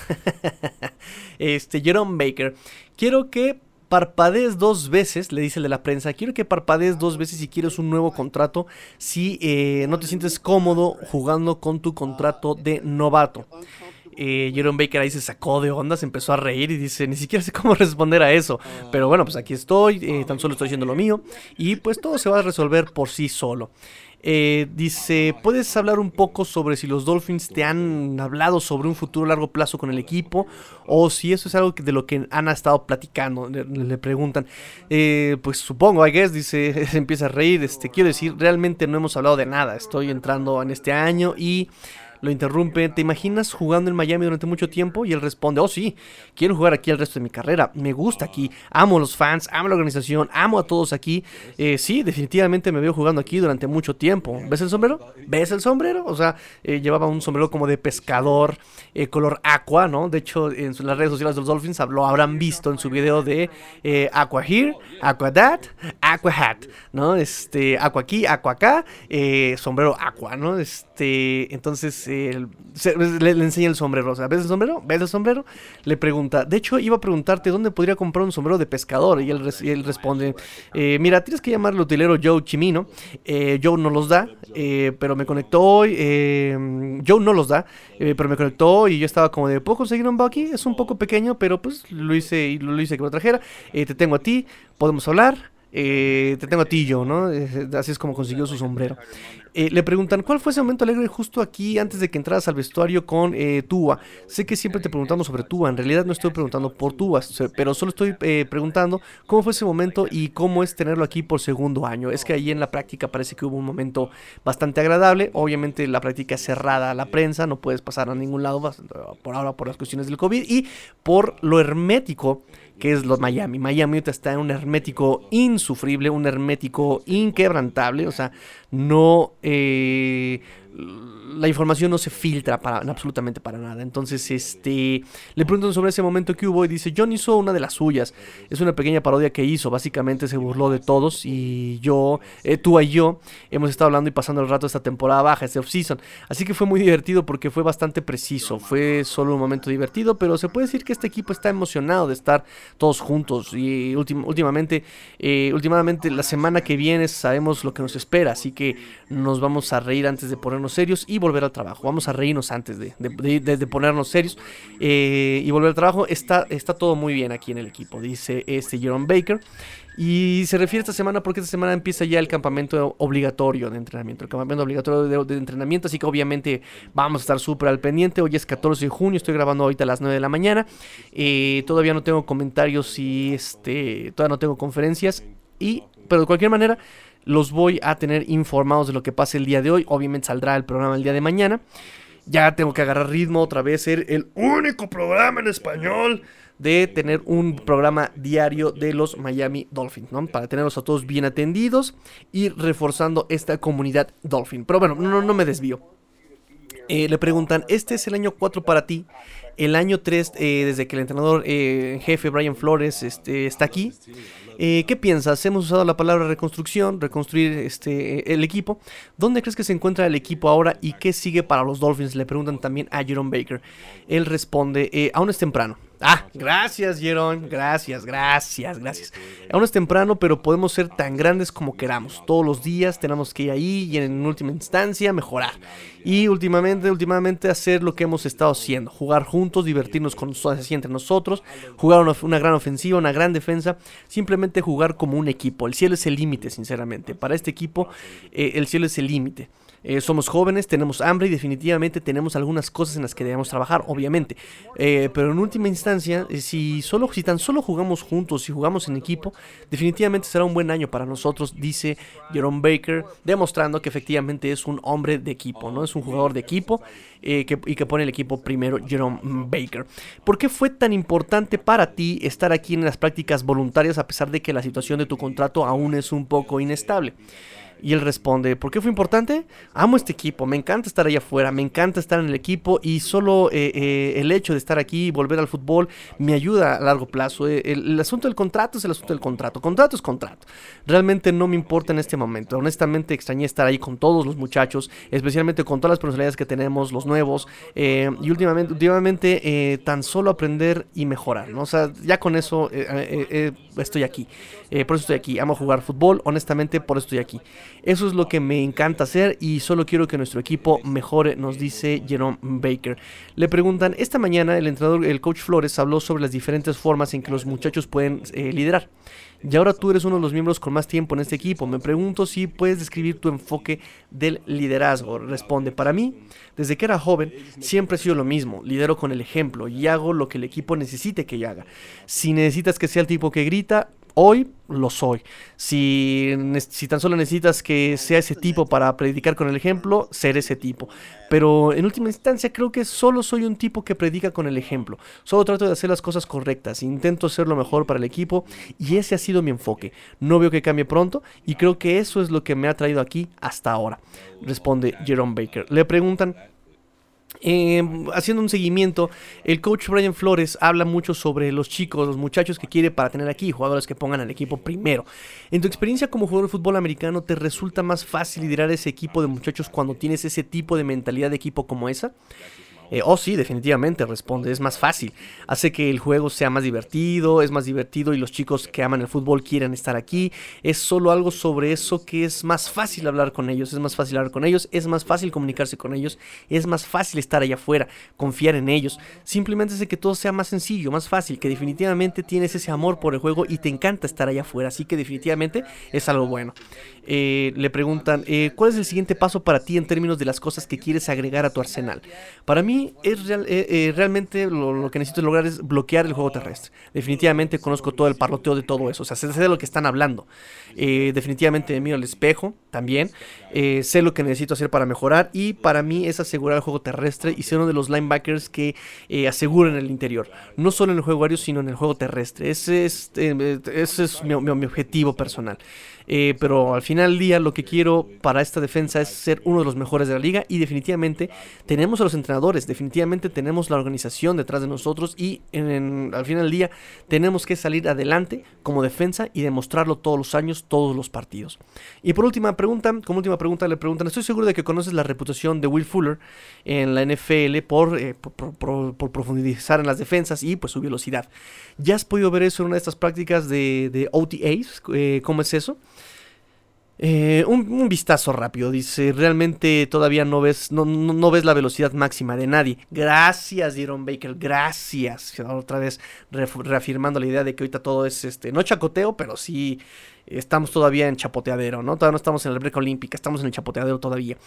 este, Jerome Baker. Quiero que parpadees dos veces, le dice el de la prensa, quiero que parpadees dos veces si quieres un nuevo contrato, si eh, no te sientes cómodo jugando con tu contrato de novato. Eh, Jerome Baker ahí se sacó de onda, se empezó a reír y dice, ni siquiera sé cómo responder a eso. Pero bueno, pues aquí estoy, eh, tan solo estoy haciendo lo mío y pues todo se va a resolver por sí solo. Eh, dice, ¿puedes hablar un poco sobre si los Dolphins te han hablado sobre un futuro a largo plazo con el equipo? O si eso es algo de lo que han estado platicando, le, preguntan. pues supongo, I guess, dice, se empieza a reír. Este, quiero decir, realmente no hemos hablado de nada. Estoy entrando en este año y lo interrumpe, ¿te imaginas jugando en Miami durante mucho tiempo? Y él responde, oh sí, quiero jugar aquí el resto de mi carrera, me gusta aquí, amo a los fans, amo la organización, amo a todos aquí. Eh, sí, definitivamente me veo jugando aquí durante mucho tiempo. ¿Ves el sombrero? ¿Ves el sombrero? O sea, eh, llevaba un sombrero como de pescador, eh, color aqua, ¿no? De hecho, en las redes sociales de los Dolphins lo habrán visto en su video de Aqua Here, Aqua That, aqua hat, ¿no? Este, aqua aquí, aqua acá, sombrero aqua, ¿no? Este, entonces le, enseña el sombrero, o sea, ¿ves el sombrero? ¿Ves el sombrero? Le pregunta, de hecho iba a preguntarte dónde podría comprar un sombrero de pescador y él, él responde, eh, mira, tienes que llamarle utilero Joe Chimino, eh, Joe no los da, pero me conectó hoy, Joe no los da, pero me conectó y yo estaba como de, ¿puedo conseguir un Bucky? Es un poco pequeño, pero pues lo hice y lo hice que lo trajera, te tengo a ti, podemos hablar. Eh, te tengo a ti yo, ¿no? Eh, así es como consiguió su sombrero. Eh, le preguntan, ¿cuál fue ese momento alegre justo aquí antes de que entraras al vestuario con Tua? Sé que siempre te preguntamos sobre Tua, en realidad no estoy preguntando por Tua, pero solo estoy preguntando cómo fue ese momento y cómo es tenerlo aquí por segundo año. Es que ahí en la práctica parece que hubo un momento bastante agradable, obviamente la práctica es cerrada a la prensa, no puedes pasar a ningún lado por ahora por las cuestiones del COVID y por lo hermético que es los Miami. Miami está en un hermético insufrible, un hermético inquebrantable, o sea, no... Eh, la información no se filtra para, absolutamente para nada. Entonces, este, le preguntan sobre ese momento que hubo y dice, John hizo una de las suyas. Es una pequeña parodia que hizo, básicamente se burló de todos y yo, eh, tú y yo, hemos estado hablando y pasando el rato esta temporada baja, este off-season. Así que fue muy divertido porque fue bastante preciso, fue solo un momento divertido, pero se puede decir que este equipo está emocionado de estar todos juntos y últimamente, eh, últimamente la semana que viene sabemos lo que nos espera, así que nos vamos a reír antes de ponernos serios y volver al trabajo. Vamos a reírnos antes de, ponernos serios eh, y volver al trabajo. Está, está todo muy bien aquí en el equipo, dice este Jerome Baker. Y se refiere esta semana porque esta semana empieza ya el campamento obligatorio de entrenamiento, el campamento obligatorio de, entrenamiento, así que obviamente vamos a estar súper al pendiente. Hoy es 14 de junio, estoy grabando ahorita a las 9 de la mañana. Eh, todavía no tengo comentarios y este, todavía no tengo conferencias. Y, pero de cualquier manera, los voy a tener informados de lo que pase el día de hoy. Obviamente saldrá el programa el día de mañana. Ya tengo que agarrar ritmo otra vez, ser el único programa en español de tener un programa diario de los Miami Dolphins, ¿no? Para tenerlos a todos bien atendidos y reforzando esta comunidad Dolphin. Pero bueno, no, no me desvío. Eh, le preguntan, ¿este es el año 4 para ti? El año 3, eh, desde que el entrenador eh, jefe Brian Flores este, está aquí. Eh, ¿Qué piensas? Hemos usado la palabra reconstrucción, reconstruir este, el equipo. ¿Dónde crees que se encuentra el equipo ahora y qué sigue para los Dolphins? Le preguntan también a Jerome Baker. Él responde, eh, aún es temprano. Ah, gracias, Jerón. Gracias, gracias, gracias. Aún es temprano, pero podemos ser tan grandes como queramos. Todos los días tenemos que ir ahí y en última instancia mejorar. Y últimamente, últimamente hacer lo que hemos estado haciendo. Jugar juntos, divertirnos con así entre nosotros. Jugar una, gran ofensiva, una gran defensa. Simplemente jugar como un equipo. El cielo es el límite, sinceramente. Para este equipo, eh, el cielo es el límite. Eh, somos jóvenes, tenemos hambre y definitivamente tenemos algunas cosas en las que debemos trabajar, obviamente. Eh, pero en última instancia, eh, si, solo, si tan solo jugamos juntos, si jugamos en equipo, definitivamente será un buen año para nosotros, dice Jerome Baker, demostrando que efectivamente es un hombre de equipo, ¿no? Es un jugador de equipo y que pone el equipo primero, Jerome Baker. ¿Por qué fue tan importante para ti estar aquí en las prácticas voluntarias a pesar de que la situación de tu contrato aún es un poco inestable? Y él responde, ¿por qué fue importante? Amo este equipo, me encanta estar allá afuera, me encanta estar en el equipo y solo eh, eh, el hecho de estar aquí y volver al fútbol me ayuda a largo plazo. Eh, el, asunto del contrato es el asunto del contrato. Contrato es contrato. Realmente no me importa en este momento. Honestamente extrañé estar ahí con todos los muchachos, especialmente con todas las personalidades que tenemos, los nuevos. y últimamente, últimamente tan solo aprender y mejorar. ¿no? O sea, ya con eso estoy aquí. por eso estoy aquí. Amo jugar fútbol, honestamente por eso estoy aquí. Eso es lo que me encanta hacer y solo quiero que nuestro equipo mejore, nos dice Jerome Baker. Le preguntan, esta mañana el entrenador, el coach Flores, habló sobre las diferentes formas en que los muchachos pueden eh, liderar. Y ahora tú eres uno de los miembros con más tiempo en este equipo. Me pregunto si puedes describir tu enfoque del liderazgo. Responde, para mí, desde que era joven, siempre ha sido lo mismo. Lidero con el ejemplo y hago lo que el equipo necesite que haga. Si necesitas que sea el tipo que grita, Hoy lo soy. Si, tan solo necesitas que sea ese tipo para predicar con el ejemplo, ser ese tipo. Pero en última instancia creo que solo soy un tipo que predica con el ejemplo. Solo trato de hacer las cosas correctas. Intento ser lo mejor para el equipo y ese ha sido mi enfoque. No veo que cambie pronto y creo que eso es lo que me ha traído aquí hasta ahora. Responde Jerome Baker. Le preguntan Em, haciendo un seguimiento, el coach Brian Flores habla mucho sobre los chicos, los muchachos que quiere para tener aquí, jugadores que pongan al equipo primero. En tu experiencia como jugador de fútbol americano, ¿te resulta más fácil liderar ese equipo de muchachos cuando tienes ese tipo de mentalidad de equipo como esa? Eh, oh, sí, definitivamente, responde. Es más fácil. Hace que el juego sea más divertido, es más divertido y los chicos que aman el fútbol quieren estar aquí. Es solo algo sobre eso que es más fácil hablar con ellos, es más fácil hablar con ellos, es más fácil comunicarse con ellos, es más fácil estar allá afuera, confiar en ellos. Simplemente hace que todo sea más sencillo, más fácil, que definitivamente tienes ese amor por el juego y te encanta estar allá afuera. Así que definitivamente es algo bueno. Eh, le preguntan, eh, ¿cuál es el siguiente paso para ti en términos de las cosas que quieres agregar a tu arsenal? Para mí, es eh, realmente lo, que necesito lograr es bloquear el juego terrestre. Definitivamente conozco todo el parloteo de todo eso, o sea, sé, de lo que están hablando. definitivamente me miro al espejo también, sé lo que necesito hacer para mejorar y para mí es asegurar el juego terrestre y ser uno de los linebackers que aseguren el interior. No solo en el juego aéreo, sino en el juego terrestre. Ese es, mi objetivo personal. Eh, pero al final del día lo que quiero para esta defensa es ser uno de los mejores de la liga y definitivamente tenemos a los entrenadores, definitivamente tenemos la organización detrás de nosotros y al final del día tenemos que salir adelante como defensa y demostrarlo todos los años, todos los partidos. Y por última pregunta, como última pregunta le preguntan, estoy seguro de que conoces la reputación de Will Fuller en la NFL por, eh, profundizar en las defensas y pues su velocidad. ¿Ya has podido ver eso en una de estas prácticas de, de OTAs? Eh, ¿Cómo es eso? Eh, un, vistazo rápido, dice, realmente todavía no ves, no, no, ves la velocidad máxima de nadie. Gracias, Jerome Baker, gracias. Otra vez reafirmando la idea de que ahorita todo es, este, no chacoteo, pero sí estamos todavía en chapoteadero, ¿no? Todavía no estamos en la breca olímpica, estamos en el chapoteadero todavía.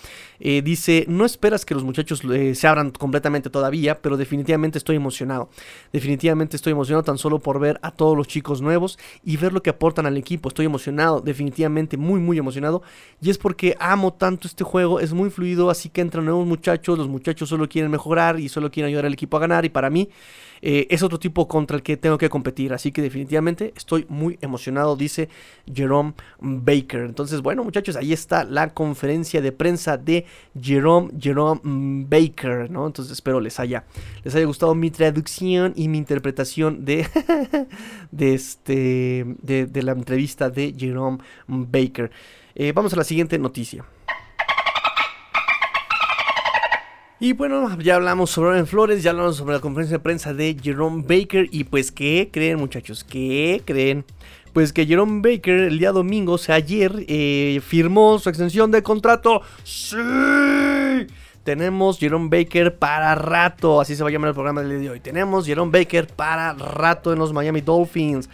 Eh, dice, no esperas que los muchachos eh, se abran completamente todavía, pero definitivamente estoy emocionado. Definitivamente estoy emocionado tan solo por ver a todos los chicos nuevos y ver lo que aportan al equipo. Estoy emocionado, definitivamente muy, muy emocionado. Y es porque amo tanto este juego, es muy fluido, así que entran nuevos muchachos, los muchachos solo quieren mejorar y solo quieren ayudar al equipo a ganar. Y para mí eh, es otro tipo contra el que tengo que competir. Así que definitivamente estoy muy emocionado, dice Jerome Baker. Entonces, bueno, muchachos, ahí está la conferencia de prensa de Jerome, Jerome Baker, ¿no? Entonces espero les haya, les haya gustado mi traducción y mi interpretación de, este, de, la entrevista de Jerome Baker. Eh, vamos a la siguiente noticia. Y bueno, ya hablamos sobre Aaron Flores, ya hablamos sobre la conferencia de prensa de Jerome Baker. Y pues, ¿qué creen, muchachos? ¿Qué creen? Pues que Jerome Baker el día domingo, o sea, ayer, eh, firmó su extensión de contrato. ¡Sí! Tenemos Jerome Baker para rato, así se va a llamar el programa del día de hoy. Tenemos Jerome Baker para rato en los Miami Dolphins.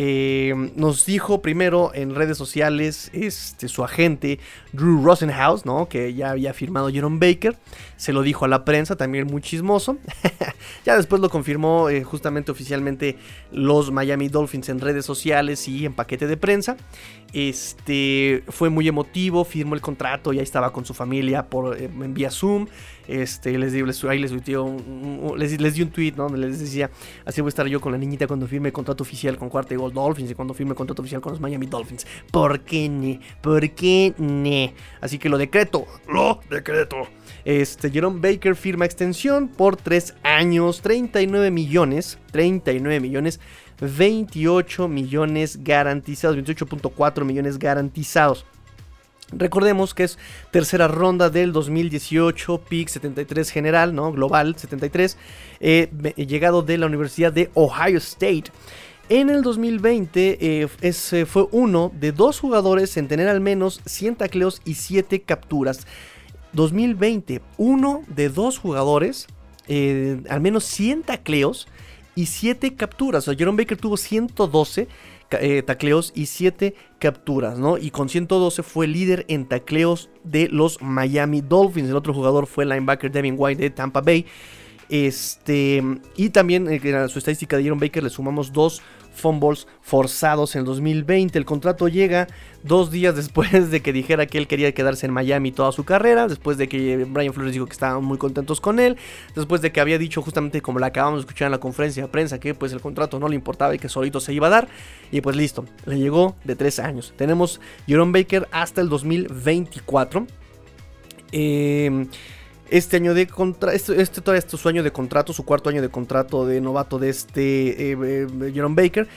Eh, nos dijo primero en redes sociales este, su agente Drew Rosenhaus, ¿no? que ya había firmado Jerome Baker. Se lo dijo a la prensa, también muy chismoso. ya después lo confirmó eh, justamente oficialmente los Miami Dolphins en redes sociales y en paquete de prensa. Este fue muy emotivo, firmó el contrato, ya estaba con su familia por eh, en vía Zoom. Este, les di, les, ahí les, les, les, di un tweet, ¿no? Les decía, así voy a estar yo con la niñita cuando firme contrato oficial con Cuarta y Gold Dolphins y cuando firme contrato oficial con los Miami Dolphins. ¿Por qué ne? ¿Por qué ne? Así que lo decreto, lo decreto. Este, Jerome Baker firma extensión por 3 años, 39 millones, 39 millones, 28 millones garantizados, 28.4 millones garantizados. Recordemos que es tercera ronda del 2018, pick 73 general, ¿no? Global 73, eh, llegado de la Universidad de Ohio State. En el 2020 eh, eh, fue uno de dos jugadores en tener al menos 100 tacleos y 7 capturas. 2020, uno de dos jugadores, al menos 100 tacleos y 7 capturas. O Jerome Baker tuvo 112 eh, tacleos y 7 capturas, ¿no? Y con 112 fue líder en tacleos de los Miami Dolphins. El otro jugador fue el linebacker Devin White de Tampa Bay. Este, y también eh, su estadística de Jerome Baker le sumamos dos fumbles forzados en el 2020. El contrato llega dos días después de que dijera que él quería quedarse en Miami toda su carrera, después de que Brian Flores dijo que estaban muy contentos con él, después de que había dicho justamente como la acabamos de escuchar en la conferencia de prensa que pues el contrato no le importaba y que solito se iba a dar. Y pues listo, le llegó de tres años. Tenemos Jerome Baker hasta el 2024. Eh, Este año de contrato, este, este, todavía su año de contrato, su cuarto año de contrato de novato de este eh, eh, Jerome Baker.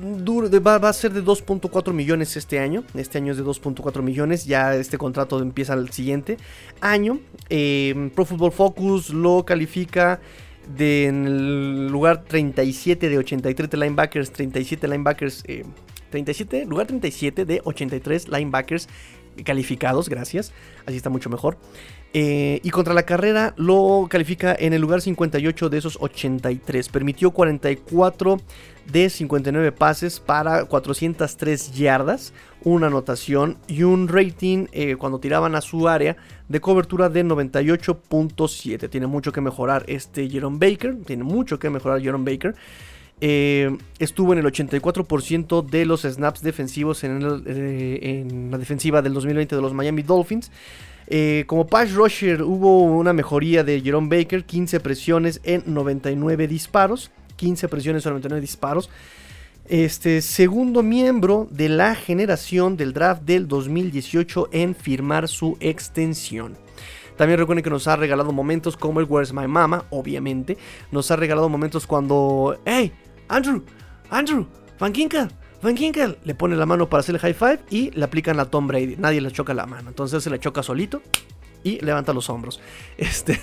Va, a ser de 2.4 millones este año. Este año es de 2.4 millones. Ya este contrato empieza el siguiente año. Eh, Pro Football Focus lo califica de en el lugar 37 de 83 de linebackers. 37 linebackers. 37, lugar 37 de 83 linebackers calificados, gracias. Así está mucho mejor. Eh, y contra la carrera lo califica en el lugar 58 de esos 83. Permitió 44 de 59 pases para 403 yardas, una anotación y un rating eh, cuando tiraban a su área de cobertura de 98.7. Tiene mucho que mejorar este Jerome Baker. Tiene mucho que mejorar Jerome Baker. Eh, estuvo en el 84% de los snaps defensivos en, en, la defensiva del 2020 de los Miami Dolphins. Eh, como pass rusher hubo una mejoría de Jerome Baker, 15 presiones en 99 disparos. 15 presiones en 99 disparos. Este segundo miembro de la generación del draft del 2018 en firmar su extensión. También recuerden que nos ha regalado momentos como el Where's My Mama, obviamente. Nos ha regalado momentos cuando, hey, Andrew, Andrew, Van Van Ginkel, le pone la mano para hacerle high five y le aplican la Tom Brady. Nadie le choca la mano. Entonces se le choca solito y levanta los hombros. Este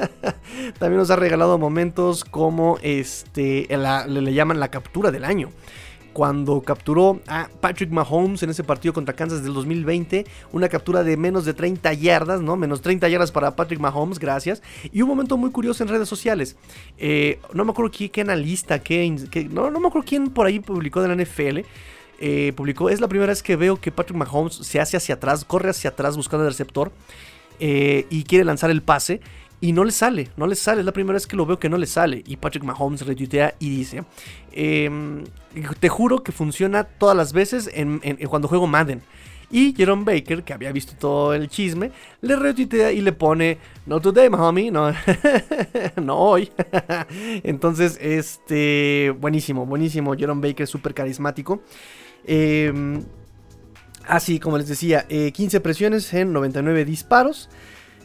también nos ha regalado momentos como este le, llaman la captura del año cuando capturó a Patrick Mahomes en ese partido contra Kansas del 2020. Una captura de menos de 30 yardas, ¿no? Menos 30 yardas para Patrick Mahomes, gracias. Y un momento muy curioso en redes sociales. Eh, no me acuerdo qué, analista, qué, no, no me acuerdo quién por ahí publicó de la NFL. Eh, publicó, es la primera vez que veo que Patrick Mahomes se hace hacia atrás, corre hacia atrás buscando el receptor eh, y quiere lanzar el pase. Y no le sale, no le sale. Es la primera vez que lo veo que no le sale. Y Patrick Mahomes retuitea y dice: em, Te juro que funciona todas las veces cuando juego Madden. Y Jerome Baker, que había visto todo el chisme, le retuitea y le pone: No today, homie, no, no hoy. Entonces, este, buenísimo, buenísimo. Jerome Baker, súper carismático. Eh, así, como les decía, 15 eh, presiones en 99 disparos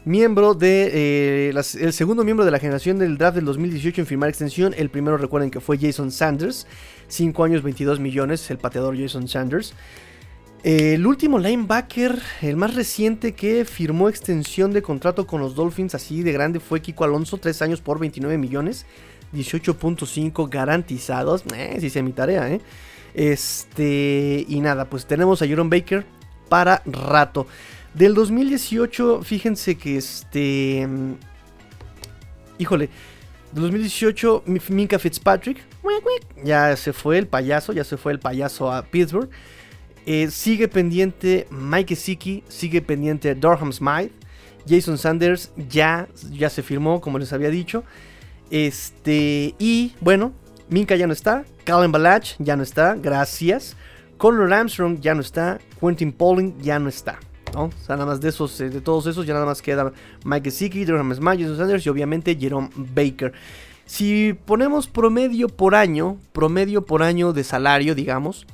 miembro de eh, el segundo miembro de la generación del draft del 2018 en firmar extensión. El primero recuerden que fue Jason Sanders, 5 años 22 millones, el pateador Jason Sanders. el último linebacker, el más reciente que firmó extensión de contrato con los Dolphins así de grande fue Kiko Alonso, 3 años por 29 millones, 18.5 garantizados. Eh, si se mi tarea, ¿eh? Este, y nada, pues tenemos a Jerome Baker para rato. Del 2018, fíjense que este. Híjole. Del 2018, Minka Fitzpatrick. Ya se fue el payaso, ya se fue el payaso a Pittsburgh. Eh, sigue pendiente Mike Siki, sigue pendiente Durham Smythe. Jason Sanders ya, ya se firmó, como les había dicho. Este, y bueno, Minka ya no está. Calvin Balach ya no está, gracias. Conor Armstrong ya no está. Quentin Pauling ya no está. O sea, nada más de esos, eh, de todos esos, ya nada más queda Mike Gesicki, Durham Smith, Sanders y obviamente Jerome Baker. Si ponemos promedio por año, promedio por año de salario, digamos,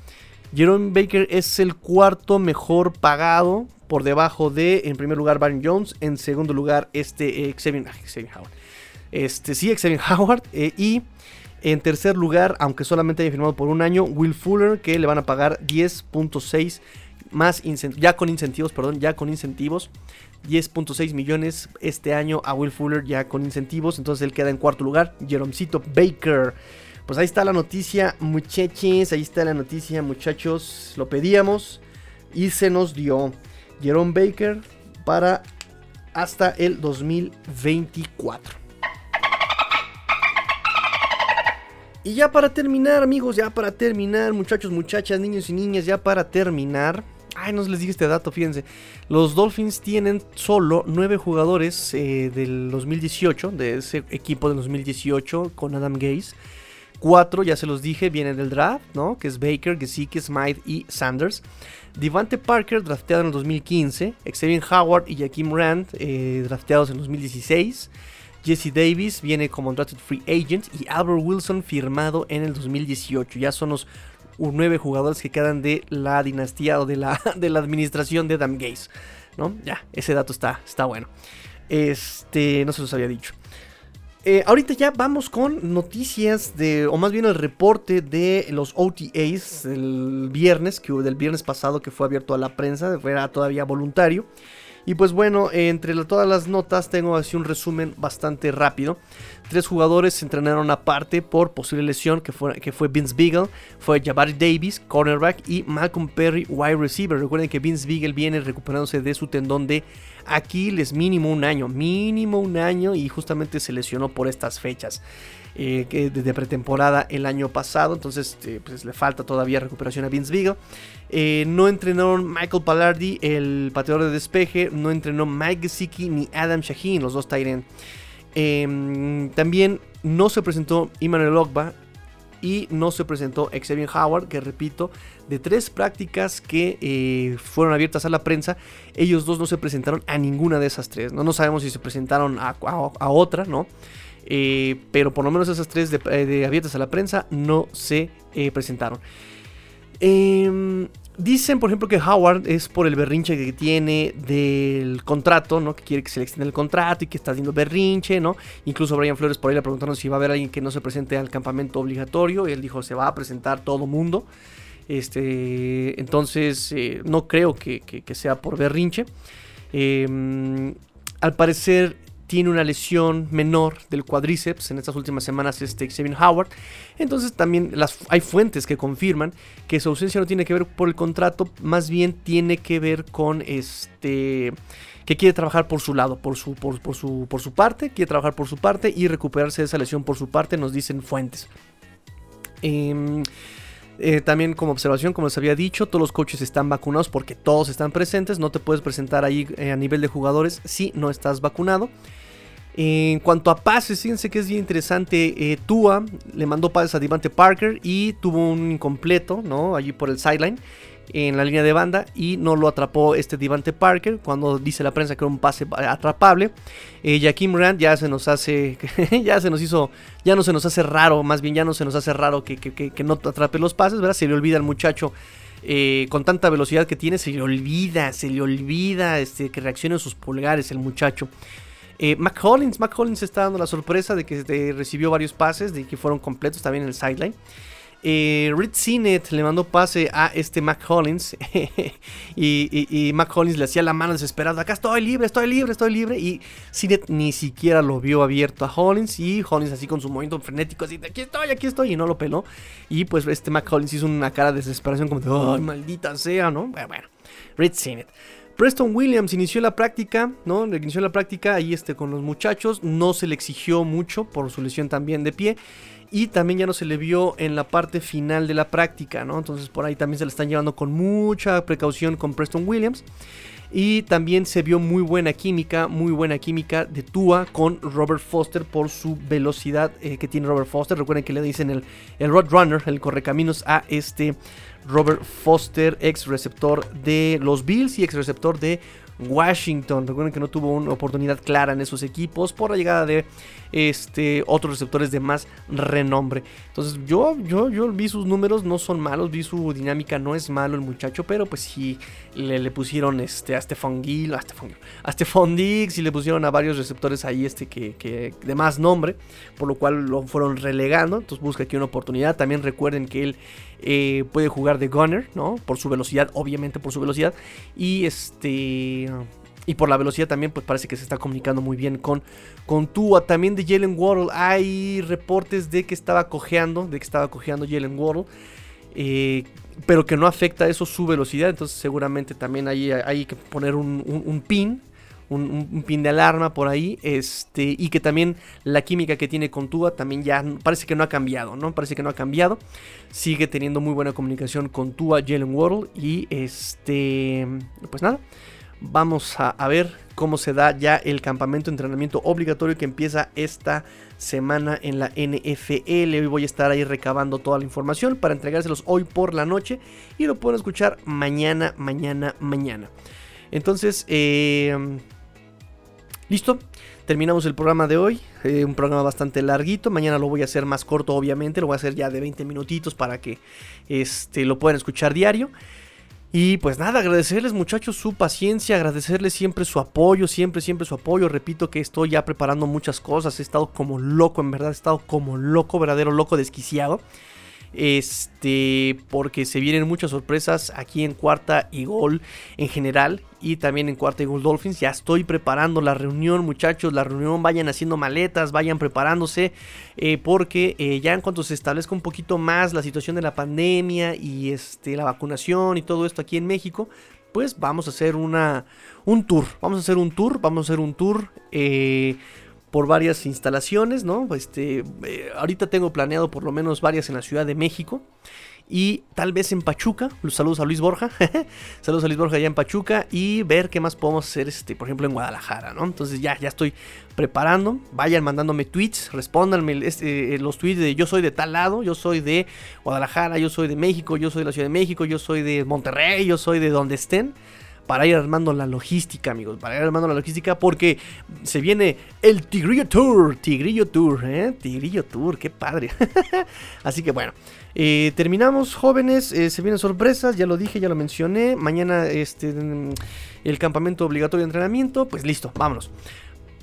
Jerome Baker es el cuarto mejor pagado por debajo de, en primer lugar, Baron Jones, en segundo lugar, este eh, Xavier, Howard. Este, sí, Xavier Howard. Eh, y en tercer lugar, aunque solamente haya firmado por un año, Will Fuller, que le van a pagar 10.6 más ya con incentivos, perdón, ya con incentivos. 10.6 millones este año a Will Fuller ya con incentivos. Entonces él queda en cuarto lugar. Jeromcito Baker. Pues ahí está la noticia, muchachos. Ahí está la noticia, muchachos. Lo pedíamos y se nos dio. Jerome Baker para hasta el 2024. Y ya para terminar, amigos, ya para terminar, muchachos, muchachas, niños y niñas, ya para terminar. Ay, no les dije este dato, fíjense. Los Dolphins tienen solo nueve jugadores eh, del 2018, de ese equipo del 2018 con Adam Gaze. Cuatro, ya se los dije, vienen del draft, ¿no? Que es Baker, Gesicki, Smythe y Sanders. Devante Parker, drafteado en el 2015. Xavier Howard y Jaquim Rand, eh, drafteados en 2016. Jesse Davis viene como drafted free agent. Y Albert Wilson, firmado en el 2018. Ya son los nueve jugadores que quedan de la dinastía o de la, de la administración de Adam. ¿no? Ya, ese dato está, está bueno. Este, no se los había dicho. Eh, ahorita ya vamos con noticias de, o más bien el reporte de los OTAs del viernes, que del viernes pasado que fue abierto a la prensa, era todavía voluntario. Y pues bueno, entre todas las notas tengo así un resumen bastante rápido. Tres jugadores se entrenaron aparte por posible lesión, que fue, que fue Vince Beagle, fue Jabari Davis, cornerback, y Malcolm Perry, wide receiver. Recuerden que Vince Beagle viene recuperándose de su tendón de Aquiles mínimo un año, mínimo un año, y justamente se lesionó por estas fechas. Eh, que desde pretemporada el año pasado. Entonces, eh, pues le falta todavía recuperación a Vince Vigo. Eh, no entrenaron Michael Pallardi, el pateador de despeje. No entrenó Mike Gesicki ni Adam Shaheen, los dos Tyren. Em, también no se presentó Emmanuel Ogba y no se presentó Xavier Howard, que repito, de tres prácticas que fueron abiertas a la prensa, ellos dos no se presentaron a ninguna de esas tres. No, no sabemos si se presentaron a, a otra, ¿no? Eh, pero por lo menos esas tres de, eh, abiertas a la prensa no se eh, presentaron. Em, dicen, por ejemplo, que Howard es por el berrinche que tiene del contrato, ¿no? Que quiere que se le extienda el contrato y que está haciendo berrinche, ¿no? Incluso Brian Flores por ahí le preguntaron si va a haber alguien que no se presente al campamento obligatorio. Él dijo, se va a presentar todo mundo. Este, entonces, no creo que, que, sea por berrinche. Em, al parecer, tiene una lesión menor del cuádriceps en estas últimas semanas este Xavier Howard. Entonces también las, hay fuentes que confirman que su ausencia no tiene que ver por el contrato, más bien tiene que ver con este que quiere trabajar por su lado, por su, por, su, por su parte, quiere trabajar por su parte y recuperarse de esa lesión por su parte, nos dicen fuentes. Em, eh, también como observación, como les había dicho, todos los coaches están vacunados porque todos están presentes. No te puedes presentar ahí eh, a nivel de jugadores si no estás vacunado. En cuanto a pases, fíjense que es bien interesante. Eh, Tua le mandó pases a Devante Parker y tuvo un incompleto, ¿no? Allí por el sideline en la línea de banda y no lo atrapó este Devante Parker cuando dice la prensa que era un pase atrapable. Eh, Jaquim Rand ya se nos hace, ya se nos hizo, ya no se nos hace raro, más bien ya no se nos hace raro que, que, no atrape los pases, ¿verdad? Se le olvida al muchacho. Eh, con tanta velocidad que tiene, se le olvida, se le olvida este, que reaccione sus pulgares el muchacho. Eh, McCollins, McCollins está dando la sorpresa de que recibió varios pases, de que fueron completos también en el sideline. Eh, Reed Sinet le mandó pase a este McCollins y, y, McCollins le hacía la mano desesperada, acá estoy libre, estoy libre, estoy libre y Sinet ni siquiera lo vio abierto a Hollins y Hollins así con su movimiento frenético así, aquí estoy, aquí estoy y no lo peló y pues este McCollins hizo una cara de desesperación como de, ay maldita sea, ¿no? Bueno, bueno Reed Sinet. Preston Williams inició la práctica, ¿no? Inició la práctica ahí este, con los muchachos. No se le exigió mucho por su lesión también de pie. Y también ya no se le vio en la parte final de la práctica, ¿no? Entonces por ahí también se le están llevando con mucha precaución con Preston Williams. Y también se vio muy buena química, muy buena química de Tua con Robert Foster por su velocidad eh, que tiene Robert Foster. Recuerden que le dicen el, el Roadrunner, el correcaminos a este Robert Foster, ex receptor de los Bills y ex receptor de Washington. Recuerden que no tuvo una oportunidad clara en esos equipos por la llegada de este, otros receptores de más renombre. Entonces yo, yo, yo vi sus números, no son malos, vi su dinámica, no es malo el muchacho, pero pues sí le, pusieron este, a Stefan Gill, a Stefan, a Stefan Diggs y le pusieron a varios receptores ahí este, que, de más nombre, por lo cual lo fueron relegando. Entonces busca aquí una oportunidad. También recuerden que él eh, puede jugar de gunner, ¿no? Por su velocidad, obviamente por su velocidad. Y este y por la velocidad también, pues parece que se está comunicando muy bien con, con Tua. También de Jalen Waddle. Hay reportes de que estaba cojeando, de que estaba cojeando Jalen Waddle. Eh, pero que no afecta eso su velocidad. Entonces seguramente también hay, hay que poner un, pin. Un, pin de alarma por ahí. Este. Y que también la química que tiene con Tua también ya parece que no ha cambiado. ¿no? Parece que no ha cambiado. Sigue teniendo muy buena comunicación con Tua, Jalen Waddle. Y este. Pues nada vamos a, ver cómo se da ya el campamento entrenamiento obligatorio que empieza esta semana en la NFL. Hoy voy a estar ahí recabando toda la información para entregárselos hoy por la noche y lo pueden escuchar mañana, mañana, mañana. Entonces, em, listo. Terminamos el programa de hoy, eh, un programa bastante larguito, mañana lo voy a hacer más corto obviamente, lo voy a hacer ya de 20 minutitos para que este, lo puedan escuchar diario. Y pues nada, agradecerles muchachos su paciencia, agradecerles siempre su apoyo, siempre, siempre su apoyo. Repito que estoy ya preparando muchas cosas, he estado como loco, en verdad, he estado como loco, verdadero loco desquiciado. Este, porque se vienen muchas sorpresas aquí en cuarta y gol en general y también en cuarta y gol Dolphins. Ya estoy preparando la reunión, muchachos. La reunión, vayan haciendo maletas, vayan preparándose, eh, porque eh, ya en cuanto se establezca un poquito más la situación de la pandemia y este, la vacunación y todo esto aquí en México, pues vamos a hacer una, un tour. Vamos a hacer un tour, vamos a hacer un tour. Eh, por varias instalaciones, ¿no? Este, eh, ahorita tengo planeado por lo menos varias en la Ciudad de México y tal vez en Pachuca. Saludos a Luis Borja. Saludos a Luis Borja allá en Pachuca y ver qué más podemos hacer, este, por ejemplo, en Guadalajara, ¿no? Entonces ya, ya estoy preparando. Vayan mandándome tweets, respóndanme este, eh, los tweets de yo soy de tal lado, yo soy de Guadalajara, yo soy de México, yo soy de la Ciudad de México, yo soy de Monterrey, yo soy de donde estén para ir armando la logística, amigos. Para ir armando la logística porque se viene el Tigrillo Tour. Tigrillo Tour, ¿eh? Tigrillo Tour, qué padre. Así que bueno. Eh, terminamos, jóvenes. Eh, se vienen sorpresas, ya lo dije, ya lo mencioné. Mañana este, el campamento obligatorio de entrenamiento. Pues listo, vámonos.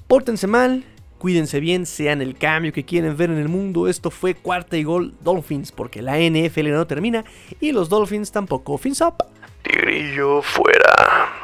Pórtense mal, cuídense bien, sean el cambio que quieren ver en el mundo. Esto fue cuarta y gol Dolphins, porque la NFL no termina y los Dolphins tampoco. Fins up. Tigrillo fuera.